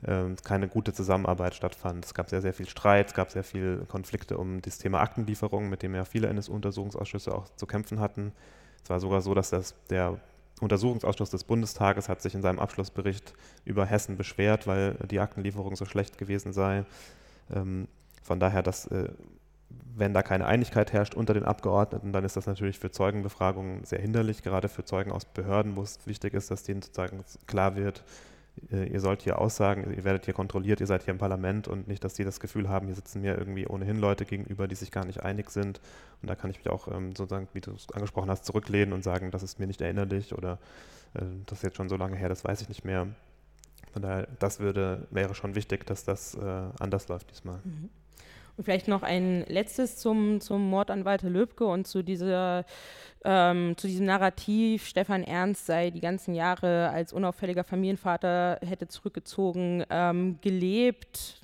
keine gute Zusammenarbeit stattfand. Es gab sehr, sehr viel Streit, es gab sehr viele Konflikte um das Thema Aktenlieferung, mit dem ja viele NSU-Untersuchungsausschüsse auch zu kämpfen hatten. Es war sogar so, dass das der Untersuchungsausschuss des Bundestages hat sich in seinem Abschlussbericht über Hessen beschwert, weil die Aktenlieferung so schlecht gewesen sei. Ähm, von daher, dass, äh, wenn da keine Einigkeit herrscht unter den Abgeordneten, dann ist das natürlich für Zeugenbefragungen sehr hinderlich, gerade für Zeugen aus Behörden, wo es wichtig ist, dass denen sozusagen klar wird, ihr sollt hier aussagen, ihr werdet hier kontrolliert, ihr seid hier im Parlament und nicht, dass die das Gefühl haben, hier sitzen mir irgendwie ohnehin Leute gegenüber, die sich gar nicht einig sind. Und da kann ich mich auch ähm, sozusagen, wie du es angesprochen hast, zurücklehnen und sagen, das ist mir nicht erinnerlich oder äh, das ist jetzt schon so lange her, das weiß ich nicht mehr. Von daher, das würde, wäre schon wichtig, dass das äh, anders läuft diesmal. Mhm. Und vielleicht noch ein letztes zum, zum Mord an Walter Löbke und zu, dieser, ähm, zu diesem Narrativ, Stefan Ernst sei die ganzen Jahre als unauffälliger Familienvater, hätte zurückgezogen, ähm, gelebt.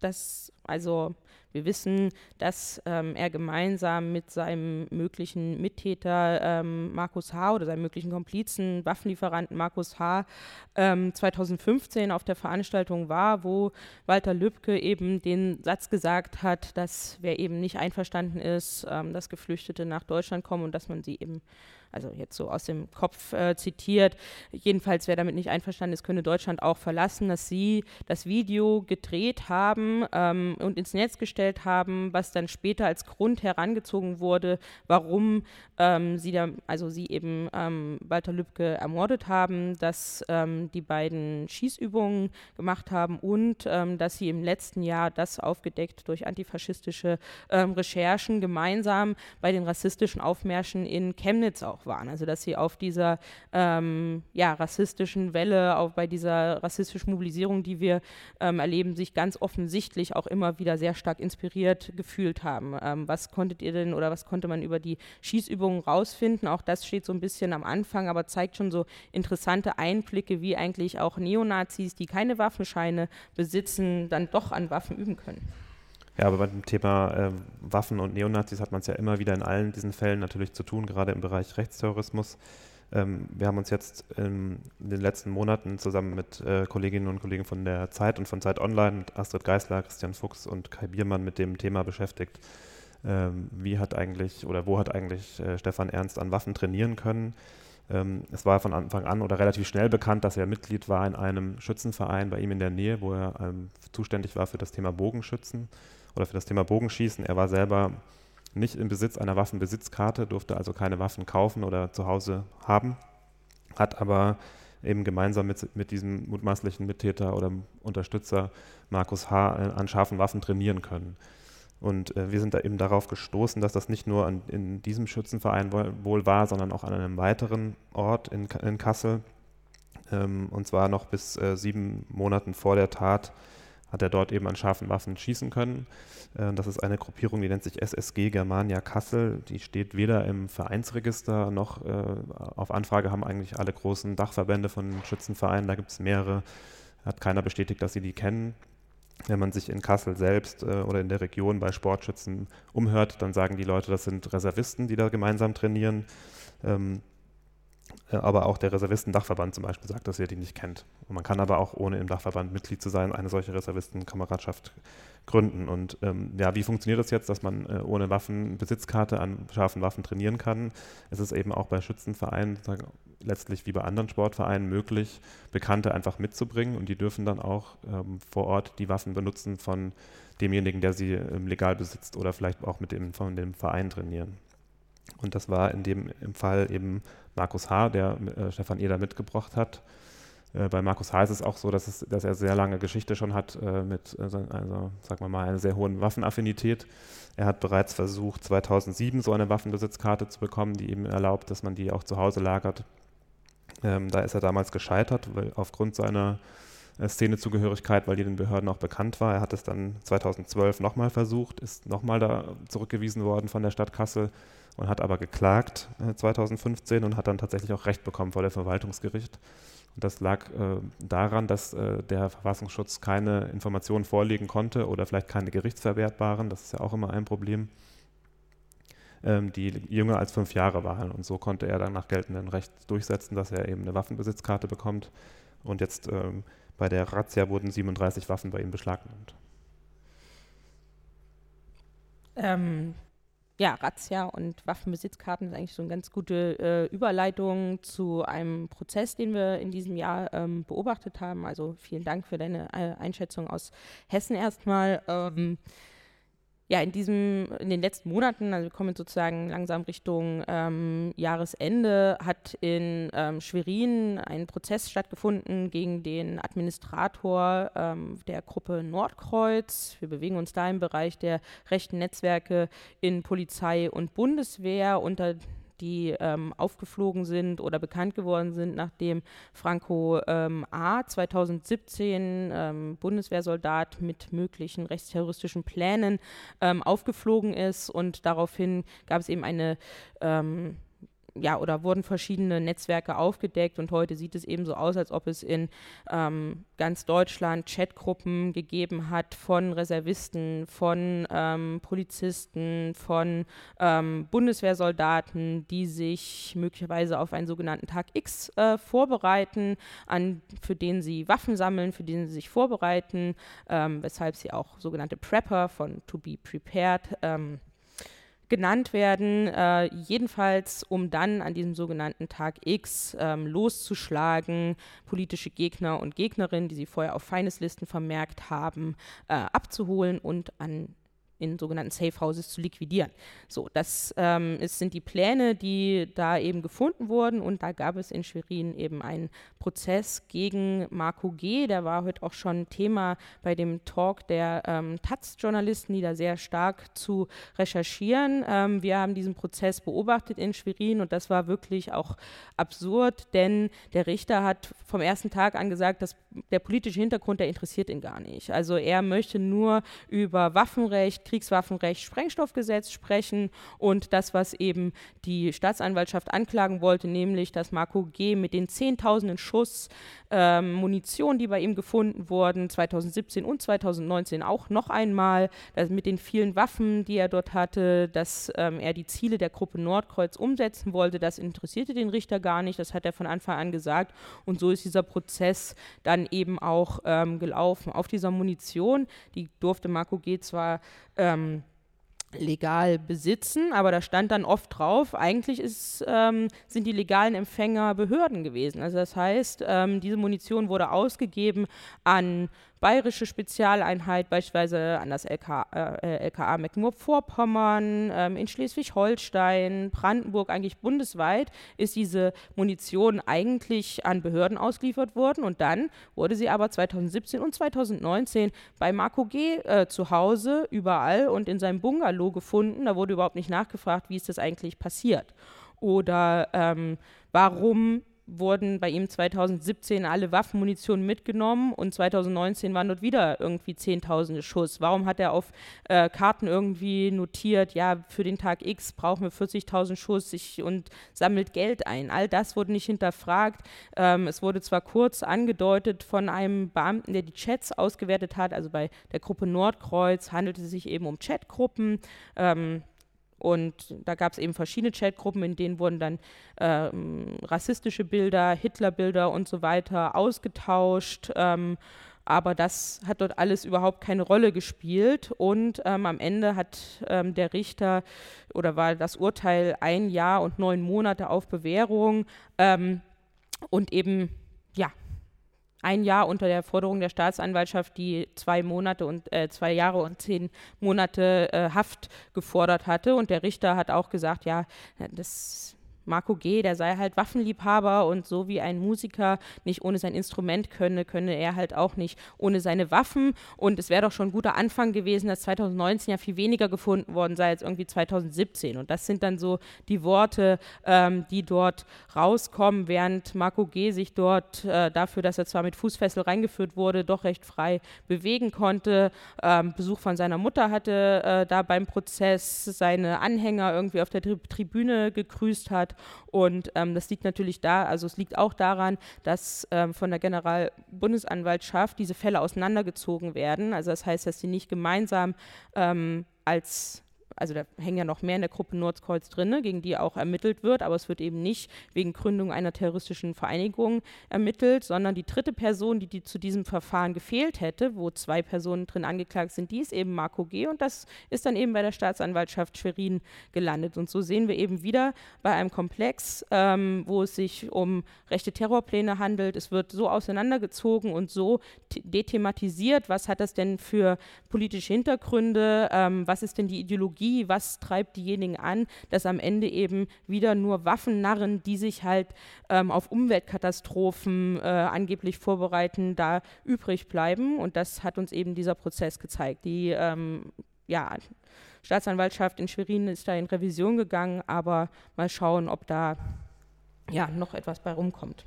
Das, also wir wissen, dass ähm, er gemeinsam mit seinem möglichen Mittäter ähm, Markus H. oder seinem möglichen Komplizen, Waffenlieferanten Markus H. Ähm, 2015 auf der Veranstaltung war, wo Walter Lübcke eben den Satz gesagt hat, dass wer eben nicht einverstanden ist, ähm, dass Geflüchtete nach Deutschland kommen und dass man sie eben also jetzt so aus dem Kopf äh, zitiert, jedenfalls wer damit nicht einverstanden ist, könne Deutschland auch verlassen, dass sie das Video gedreht haben ähm, und ins Netz gestellt haben, was dann später als Grund herangezogen wurde, warum ähm, sie da, also sie eben ähm, Walter Lübcke ermordet haben, dass ähm, die beiden Schießübungen gemacht haben und ähm, dass sie im letzten Jahr das aufgedeckt durch antifaschistische ähm, Recherchen gemeinsam bei den rassistischen Aufmärschen in Chemnitz auch waren. Also dass sie auf dieser ähm, ja, rassistischen Welle, auch bei dieser rassistischen Mobilisierung, die wir ähm, erleben, sich ganz offensichtlich auch immer wieder sehr stark inspiriert gefühlt haben. Ähm, was konntet ihr denn oder was konnte man über die Schießübungen rausfinden? Auch das steht so ein bisschen am Anfang, aber zeigt schon so interessante Einblicke, wie eigentlich auch Neonazis, die keine Waffenscheine besitzen, dann doch an Waffen üben können. Ja, aber bei dem Thema äh, Waffen und Neonazis hat man es ja immer wieder in allen diesen Fällen natürlich zu tun, gerade im Bereich Rechtsterrorismus. Ähm, wir haben uns jetzt in, den letzten Monaten zusammen mit äh, Kolleginnen und Kollegen von der Zeit und von Zeit Online, Astrid Geisler, Christian Fuchs und Kai Biermann mit dem Thema beschäftigt. Ähm, wie hat eigentlich oder wo hat eigentlich äh, Stefan Ernst an Waffen trainieren können? Ähm, es war von Anfang an oder relativ schnell bekannt, dass er Mitglied war in einem Schützenverein bei ihm in der Nähe, wo er ähm, zuständig war für das Thema Bogenschützen oder für das Thema Bogenschießen. Er war selber nicht im Besitz einer Waffenbesitzkarte, durfte also keine Waffen kaufen oder zu Hause haben, hat aber eben gemeinsam mit, mit diesem mutmaßlichen Mittäter oder Unterstützer Markus H. an scharfen Waffen trainieren können. Und äh, wir sind da eben darauf gestoßen, dass das nicht nur an, in diesem Schützenverein wohl war, sondern auch an einem weiteren Ort in, in Kassel. Ähm, und zwar noch bis äh, sieben Monaten vor der Tat hat er dort eben an scharfen Waffen schießen können. Äh, das ist eine Gruppierung, die nennt sich SSG Germania Kassel. Die steht weder im Vereinsregister noch äh, auf Anfrage haben eigentlich alle großen Dachverbände von Schützenvereinen. Da gibt es mehrere. Hat keiner bestätigt, dass sie die kennen. Wenn man sich in Kassel selbst äh, oder in der Region bei Sportschützen umhört, dann sagen die Leute, das sind Reservisten, die da gemeinsam trainieren. Äh, aber auch der Reservisten-Dachverband zum Beispiel sagt, dass er die nicht kennt. Und man kann aber auch, ohne im Dachverband Mitglied zu sein, eine solche Reservistenkameradschaft gründen. Und ähm, ja, wie funktioniert das jetzt, dass man äh, ohne Waffenbesitzkarte an scharfen Waffen trainieren kann? Es ist eben auch bei Schützenvereinen letztlich wie bei anderen Sportvereinen möglich, Bekannte einfach mitzubringen und die dürfen dann auch ähm, vor Ort die Waffen benutzen von demjenigen, der sie ähm, legal besitzt oder vielleicht auch mit dem, von dem Verein trainieren. Und das war in dem im Fall eben Markus H., der äh, Stefan Eder mitgebracht hat. Äh, bei Markus H. ist es auch so, dass, es, dass er sehr lange Geschichte schon hat äh, mit, also, also sagen wir mal, einer sehr hohen Waffenaffinität. Er hat bereits versucht, 2007 so eine Waffenbesitzkarte zu bekommen, die ihm erlaubt, dass man die auch zu Hause lagert. Ähm, da ist er damals gescheitert, weil aufgrund seiner äh, Szenezugehörigkeit, weil die den Behörden auch bekannt war. Er hat es dann 2012 nochmal versucht, ist nochmal da zurückgewiesen worden von der Stadt Kassel und hat aber geklagt äh, 2015 und hat dann tatsächlich auch Recht bekommen vor dem Verwaltungsgericht. Und das lag äh, daran, dass äh, der Verfassungsschutz keine Informationen vorlegen konnte oder vielleicht keine gerichtsverwertbaren, das ist ja auch immer ein Problem, ähm, die jünger als fünf Jahre waren. Und so konnte er dann nach geltendem Recht durchsetzen, dass er eben eine Waffenbesitzkarte bekommt. Und jetzt ähm, bei der Razzia wurden 37 Waffen bei ihm beschlagnahmt. Ähm, ja, Razzia und Waffenbesitzkarten ist eigentlich so eine ganz gute äh, Überleitung zu einem Prozess, den wir in diesem Jahr ähm, beobachtet haben. Also vielen Dank für deine äh, Einschätzung aus Hessen erstmal. Ähm, ja, in diesem, in den letzten Monaten, also wir kommen sozusagen langsam Richtung ähm, Jahresende, hat in ähm, Schwerin ein Prozess stattgefunden gegen den Administrator ähm, der Gruppe Nordkreuz. Wir bewegen uns da im Bereich der rechten Netzwerke in Polizei und Bundeswehr unter die ähm, aufgeflogen sind oder bekannt geworden sind, nachdem Franco ähm, A. 2017 ähm, Bundeswehrsoldat mit möglichen rechtsterroristischen Plänen ähm, aufgeflogen ist und daraufhin gab es eben eine ähm, ja, oder wurden verschiedene Netzwerke aufgedeckt und heute sieht es eben so aus, als ob es in ähm, ganz Deutschland Chatgruppen gegeben hat von Reservisten, von ähm, Polizisten, von ähm, Bundeswehrsoldaten, die sich möglicherweise auf einen sogenannten Tag X äh, vorbereiten, an, für den sie Waffen sammeln, für den sie sich vorbereiten, ähm, weshalb sie auch sogenannte Prepper von To Be Prepared ähm, genannt werden, äh, jedenfalls um dann an diesem sogenannten Tag X ähm, loszuschlagen, politische Gegner und Gegnerinnen, die sie vorher auf Feindeslisten vermerkt haben, äh, abzuholen und an in sogenannten Safe Houses zu liquidieren. So, das ähm, ist, sind die Pläne, die da eben gefunden wurden und da gab es in Schwerin eben einen Prozess gegen Marco G. Der war heute auch schon Thema bei dem Talk der ähm, Taz-Journalisten, die da sehr stark zu recherchieren. Ähm, wir haben diesen Prozess beobachtet in Schwerin und das war wirklich auch absurd, denn der Richter hat vom ersten Tag an gesagt, dass der politische Hintergrund, der interessiert ihn gar nicht. Also er möchte nur über Waffenrecht, Kriegswaffenrecht, Sprengstoffgesetz sprechen und das, was eben die Staatsanwaltschaft anklagen wollte, nämlich, dass Marco G. mit den Zehntausenden Schuss ähm, Munition, die bei ihm gefunden wurden, 2017 und 2019 auch noch einmal, mit den vielen Waffen, die er dort hatte, dass ähm, er die Ziele der Gruppe Nordkreuz umsetzen wollte, das interessierte den Richter gar nicht, das hat er von Anfang an gesagt und so ist dieser Prozess dann eben auch ähm, gelaufen. Auf dieser Munition, die durfte Marco G. zwar ähm, legal besitzen, aber da stand dann oft drauf, eigentlich ist, ähm, sind die legalen Empfänger Behörden gewesen. Also das heißt, ähm, diese Munition wurde ausgegeben an bayerische Spezialeinheit, beispielsweise an das LK, äh, LKA Mecklenburg-Vorpommern, ähm, in Schleswig-Holstein, Brandenburg, eigentlich bundesweit, ist diese Munition eigentlich an Behörden ausgeliefert worden und dann wurde sie aber 2017 und 2019 bei Marco G. Äh, zu Hause überall und in seinem Bungalow gefunden. Da wurde überhaupt nicht nachgefragt, wie ist das eigentlich passiert. Oder ähm, warum wurden bei ihm 2017 alle Waffenmunition mitgenommen und 2019 waren dort wieder irgendwie Zehntausende Schuss. Warum hat er auf äh, Karten irgendwie notiert, ja, für den Tag X brauchen wir 40.000 Schuss ich, und sammelt Geld ein? All das wurde nicht hinterfragt. Ähm, es wurde zwar kurz angedeutet von einem Beamten, der die Chats ausgewertet hat, also bei der Gruppe Nordkreuz handelte es sich eben um Chatgruppen. Ähm, und da gab es eben verschiedene Chatgruppen, in denen wurden dann ähm, rassistische Bilder, Hitlerbilder und so weiter ausgetauscht. Ähm, aber das hat dort alles überhaupt keine Rolle gespielt. Und ähm, am Ende hat ähm, der Richter oder war das Urteil ein Jahr und neun Monate auf Bewährung ähm, und eben, ja, ein Jahr unter der Forderung der Staatsanwaltschaft, die zwei Monate und äh, zwei Jahre und zehn Monate äh, Haft gefordert hatte. Und der Richter hat auch gesagt, ja, das Marco G., der sei halt Waffenliebhaber und so wie ein Musiker nicht ohne sein Instrument könne, könne er halt auch nicht ohne seine Waffen. Und es wäre doch schon ein guter Anfang gewesen, dass 2019 ja viel weniger gefunden worden sei als irgendwie 2017. Und das sind dann so die Worte, ähm, die dort rauskommen, während Marco G. sich dort äh, dafür, dass er zwar mit Fußfessel reingeführt wurde, doch recht frei bewegen konnte. Ähm, Besuch von seiner Mutter hatte äh, da beim Prozess seine Anhänger irgendwie auf der Tri Tribüne gegrüßt hat und ähm, das liegt natürlich da, also es liegt auch daran, dass ähm, von der Generalbundesanwaltschaft diese Fälle auseinandergezogen werden. Also das heißt, dass sie nicht gemeinsam ähm, als also da hängen ja noch mehr in der Gruppe Nordkreuz drin, gegen die auch ermittelt wird, aber es wird eben nicht wegen Gründung einer terroristischen Vereinigung ermittelt, sondern die dritte Person, die, die zu diesem Verfahren gefehlt hätte, wo zwei Personen drin angeklagt sind, die ist eben Marco G. und das ist dann eben bei der Staatsanwaltschaft Schwerin gelandet. Und so sehen wir eben wieder bei einem Komplex, ähm, wo es sich um rechte Terrorpläne handelt. Es wird so auseinandergezogen und so dethematisiert, was hat das denn für politische Hintergründe, ähm, was ist denn die Ideologie, Ideologie, was treibt diejenigen an, dass am Ende eben wieder nur Waffennarren, die sich halt ähm, auf Umweltkatastrophen äh, angeblich vorbereiten, da übrig bleiben. Und das hat uns eben dieser Prozess gezeigt. Die ähm, ja, Staatsanwaltschaft in Schwerin ist da in Revision gegangen, aber mal schauen, ob da ja, noch etwas bei rumkommt.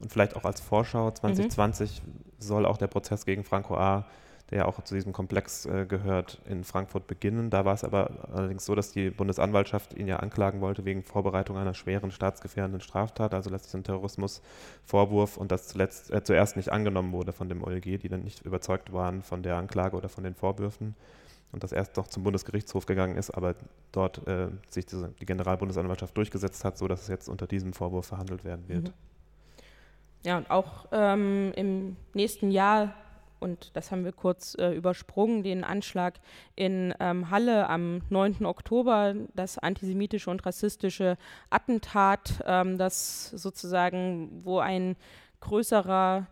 Und vielleicht auch als Vorschau 2020 mhm. soll auch der Prozess gegen Franco A der ja auch zu diesem Komplex äh, gehört, in Frankfurt beginnen. Da war es aber allerdings so, dass die Bundesanwaltschaft ihn ja anklagen wollte wegen Vorbereitung einer schweren staatsgefährdenden Straftat, also letztlich ein Terrorismusvorwurf und das zuletzt, äh, zuerst nicht angenommen wurde von dem OLG, die dann nicht überzeugt waren von der Anklage oder von den Vorwürfen und das erst doch zum Bundesgerichtshof gegangen ist, aber dort äh, sich diese, die Generalbundesanwaltschaft durchgesetzt hat, sodass es jetzt unter diesem Vorwurf verhandelt werden wird. Mhm. Ja, und auch ähm, im nächsten Jahr und das haben wir kurz äh, übersprungen, den Anschlag in ähm, Halle am 9. Oktober, das antisemitische und rassistische Attentat, ähm, das sozusagen, wo ein größerer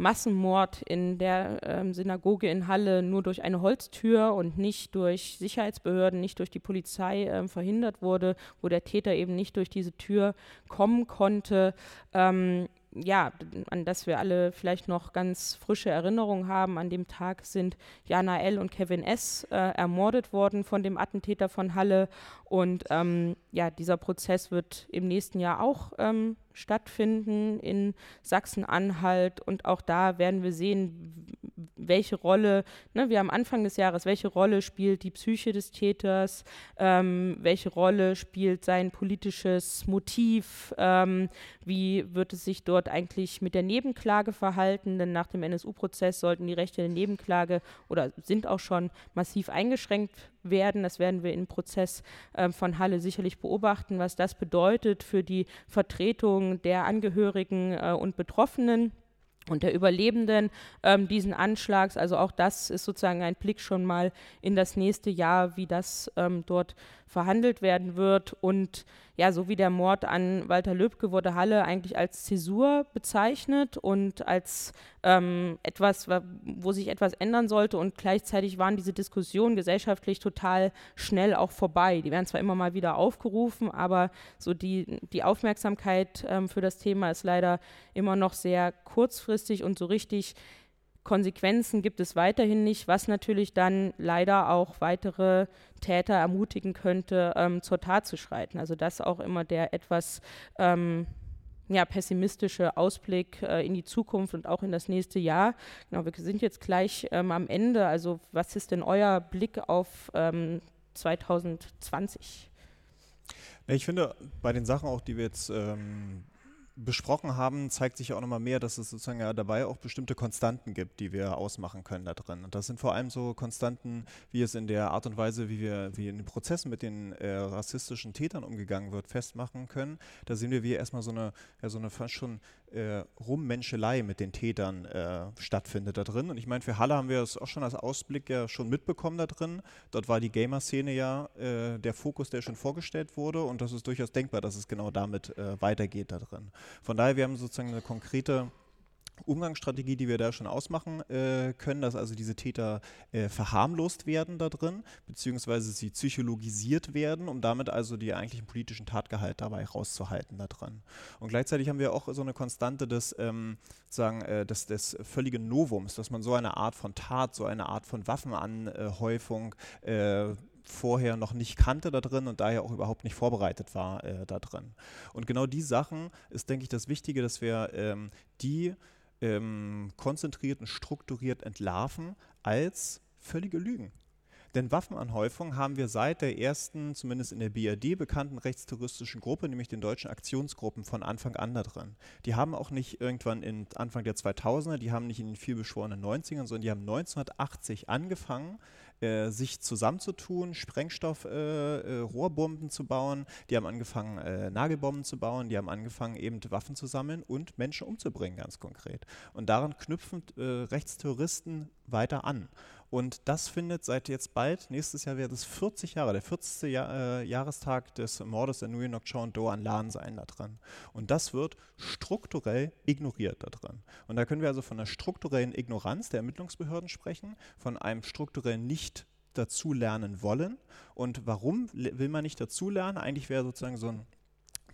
Massenmord in der ähm, Synagoge in Halle nur durch eine Holztür und nicht durch Sicherheitsbehörden, nicht durch die Polizei ähm, verhindert wurde, wo der Täter eben nicht durch diese Tür kommen konnte. Ähm, ja, an das wir alle vielleicht noch ganz frische Erinnerungen haben. An dem Tag sind Jana L. und Kevin S. Äh, ermordet worden von dem Attentäter von Halle. Und ähm, ja, dieser Prozess wird im nächsten Jahr auch ähm, stattfinden in Sachsen-Anhalt. Und auch da werden wir sehen, welche Rolle, ne, wir am Anfang des Jahres, welche Rolle spielt die Psyche des Täters, ähm, welche Rolle spielt sein politisches Motiv, ähm, wie wird es sich dort eigentlich mit der Nebenklage verhalten, denn nach dem NSU-Prozess sollten die Rechte der Nebenklage oder sind auch schon massiv eingeschränkt werden. Das werden wir im Prozess äh, von Halle sicherlich beobachten, was das bedeutet für die Vertretung der Angehörigen äh, und Betroffenen und der Überlebenden ähm, diesen Anschlags. Also auch das ist sozusagen ein Blick schon mal in das nächste Jahr, wie das ähm, dort verhandelt werden wird. Und ja, so wie der Mord an Walter Lübcke wurde Halle eigentlich als Zäsur bezeichnet und als ähm, etwas, wo sich etwas ändern sollte. Und gleichzeitig waren diese Diskussionen gesellschaftlich total schnell auch vorbei. Die werden zwar immer mal wieder aufgerufen, aber so die, die Aufmerksamkeit ähm, für das Thema ist leider immer noch sehr kurzfristig und so richtig Konsequenzen gibt es weiterhin nicht, was natürlich dann leider auch weitere Täter ermutigen könnte, ähm, zur Tat zu schreiten. Also das auch immer der etwas ähm, ja, pessimistische Ausblick äh, in die Zukunft und auch in das nächste Jahr. Genau, wir sind jetzt gleich ähm, am Ende. Also was ist denn euer Blick auf 2020? Ähm, ich finde, bei den Sachen auch, die wir jetzt ähm, besprochen haben, zeigt sich auch nochmal mehr, dass es sozusagen ja dabei auch bestimmte Konstanten gibt, die wir ausmachen können da drin. Und das sind vor allem so Konstanten, wie es in der Art und Weise, wie wir, wie in den Prozessen mit den äh, rassistischen Tätern umgegangen wird, festmachen können. Da sehen wir, wie erstmal so eine, ja, so eine fast schon äh, Rummenschelei mit den Tätern äh, stattfindet da drin. Und ich meine, für Halle haben wir es auch schon als Ausblick ja schon mitbekommen da drin. Dort war die Gamer-Szene ja äh, der Fokus, der schon vorgestellt wurde. Und das ist durchaus denkbar, dass es genau damit äh, weitergeht da drin. Von daher, wir haben sozusagen eine konkrete Umgangsstrategie, die wir da schon ausmachen äh, können, dass also diese Täter äh, verharmlost werden da drin, beziehungsweise sie psychologisiert werden, um damit also die eigentlichen politischen Tatgehalt dabei rauszuhalten da drin. Und gleichzeitig haben wir auch so eine Konstante des, ähm, sagen, äh, des, des völligen Novums, dass man so eine Art von Tat, so eine Art von Waffenanhäufung äh, vorher noch nicht kannte da drin und daher auch überhaupt nicht vorbereitet war äh, da drin. Und genau die Sachen ist, denke ich, das Wichtige, dass wir ähm, die ähm, konzentriert und strukturiert entlarven als völlige Lügen. Denn Waffenanhäufung haben wir seit der ersten, zumindest in der BRD bekannten rechtsterroristischen Gruppe, nämlich den deutschen Aktionsgruppen, von Anfang an da drin. Die haben auch nicht irgendwann in Anfang der 2000er, die haben nicht in den vielbeschworenen 90ern, sondern die haben 1980 angefangen, äh, sich zusammenzutun, Sprengstoff, äh, äh, Rohrbomben zu bauen, die haben angefangen, äh, Nagelbomben zu bauen, die haben angefangen, eben Waffen zu sammeln und Menschen umzubringen, ganz konkret. Und daran knüpfen Rechtsterroristen weiter an. Und das findet seit jetzt bald, nächstes Jahr wird es 40 Jahre, der 40. Jahr, äh, Jahrestag des Mordes der Nguyen Ngoc Chao Do an Lan sein da drin. Und das wird strukturell ignoriert da drin. Und da können wir also von einer strukturellen Ignoranz der Ermittlungsbehörden sprechen, von einem strukturellen nicht dazulernen wollen. Und warum will man nicht dazulernen? Eigentlich wäre sozusagen so ein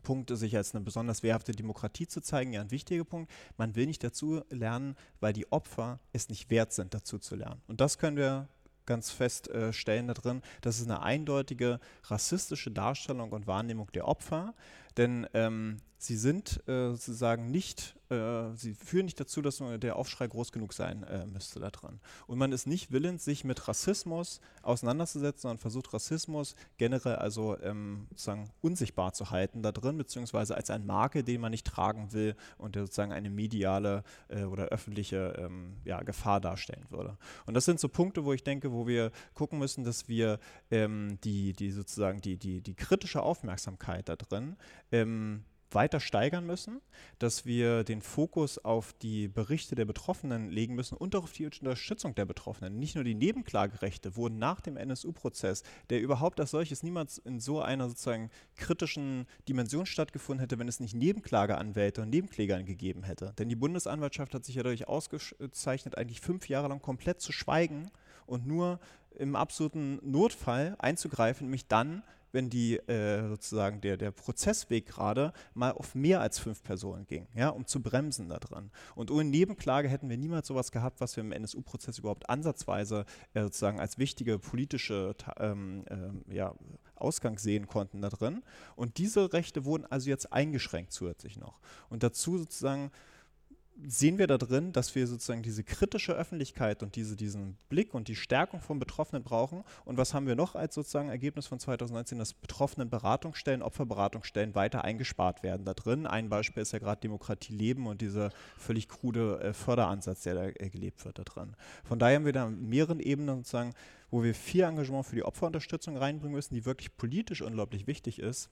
Punkt, sich als eine besonders wehrhafte Demokratie zu zeigen, ja ein wichtiger Punkt. Man will nicht dazu lernen, weil die Opfer es nicht wert sind, dazu zu lernen. Und das können wir ganz feststellen äh, da drin, das ist eine eindeutige rassistische Darstellung und Wahrnehmung der Opfer, denn ähm, sie sind äh, sozusagen nicht, äh, sie führen nicht dazu, dass der Aufschrei groß genug sein äh, müsste da dran. Und man ist nicht willens, sich mit Rassismus auseinanderzusetzen, sondern versucht Rassismus generell also ähm, sozusagen unsichtbar zu halten da drin, beziehungsweise als ein Marke, den man nicht tragen will und der sozusagen eine mediale äh, oder öffentliche ähm, ja, Gefahr darstellen würde. Und das sind so Punkte, wo ich denke, wo wir gucken müssen, dass wir ähm, die, die sozusagen die, die, die kritische Aufmerksamkeit da drin ähm, weiter steigern müssen, dass wir den Fokus auf die Berichte der Betroffenen legen müssen und auch auf die Unterstützung der Betroffenen. Nicht nur die Nebenklagerechte wurden nach dem NSU-Prozess, der überhaupt als solches niemals in so einer sozusagen kritischen Dimension stattgefunden hätte, wenn es nicht Nebenklageanwälte und Nebenkläger gegeben hätte. Denn die Bundesanwaltschaft hat sich ja dadurch ausgezeichnet, eigentlich fünf Jahre lang komplett zu schweigen und nur im absoluten Notfall einzugreifen, nämlich dann, wenn die äh, sozusagen der, der Prozessweg gerade mal auf mehr als fünf Personen ging, ja, um zu bremsen da dran. Und ohne Nebenklage hätten wir niemals sowas gehabt, was wir im NSU-Prozess überhaupt ansatzweise äh, sozusagen als wichtige politische ähm, äh, ja, Ausgang sehen konnten da drin. Und diese Rechte wurden also jetzt eingeschränkt zusätzlich noch. Und dazu sozusagen sehen wir da drin, dass wir sozusagen diese kritische Öffentlichkeit und diese, diesen Blick und die Stärkung von Betroffenen brauchen. Und was haben wir noch als sozusagen Ergebnis von 2019, dass betroffenen Beratungsstellen, Opferberatungsstellen weiter eingespart werden da drin. Ein Beispiel ist ja gerade Demokratie leben und dieser völlig krude äh, Förderansatz, der da äh, gelebt wird da drin. Von daher haben wir da mehreren Ebenen sozusagen, wo wir viel Engagement für die Opferunterstützung reinbringen müssen, die wirklich politisch unglaublich wichtig ist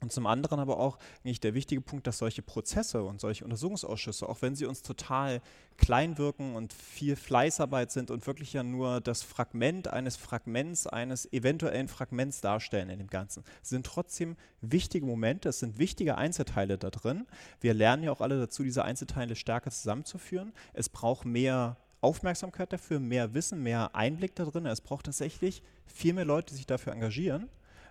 Und zum anderen aber auch eigentlich der wichtige Punkt, dass solche Prozesse und solche Untersuchungsausschüsse, auch wenn sie uns total klein wirken und viel Fleißarbeit sind und wirklich ja nur das Fragment eines Fragments, eines eventuellen Fragments darstellen in dem Ganzen, sind trotzdem wichtige Momente, es sind wichtige Einzelteile da drin. Wir lernen ja auch alle dazu, diese Einzelteile stärker zusammenzuführen. Es braucht mehr Aufmerksamkeit dafür, mehr Wissen, mehr Einblick da drin. Es braucht tatsächlich viel mehr Leute, die sich dafür engagieren.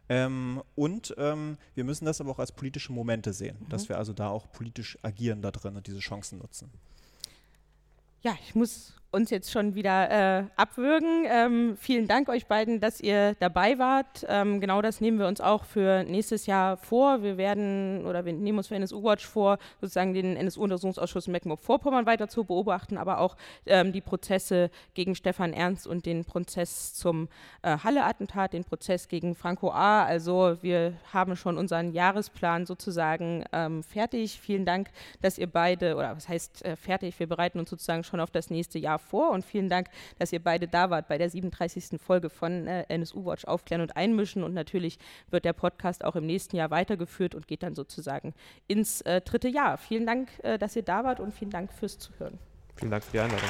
Ähm, und ähm, wir müssen das aber auch als politische Momente sehen, mhm. dass wir also da auch politisch agieren da drin und diese Chancen nutzen. Ja, ich muss uns jetzt schon wieder äh, abwürgen. Ähm, vielen Dank euch beiden, dass ihr dabei wart. Ähm, genau das nehmen wir uns auch für nächstes Jahr vor. Wir werden oder wir nehmen uns für NSU Watch vor, sozusagen den NSU-Untersuchungsausschuss Mecklenburg-Vorpommern weiter zu beobachten, aber auch ähm, die Prozesse gegen Stefan Ernst und den Prozess zum äh, Halle-Attentat, den Prozess gegen Franco A. Also wir haben schon unseren Jahresplan sozusagen ähm, fertig. Vielen Dank, dass ihr beide, oder was heißt äh, fertig, wir bereiten uns sozusagen schon auf das nächste Vor und vielen Dank, dass ihr beide da wart bei der 37. Folge von äh, NSU Watch Aufklären und Einmischen und natürlich wird der Podcast auch im nächsten Jahr weitergeführt und geht dann sozusagen ins äh, dritte Jahr. Vielen Dank, äh, dass ihr da wart und vielen Dank fürs Zuhören. Vielen Dank für die Einladung.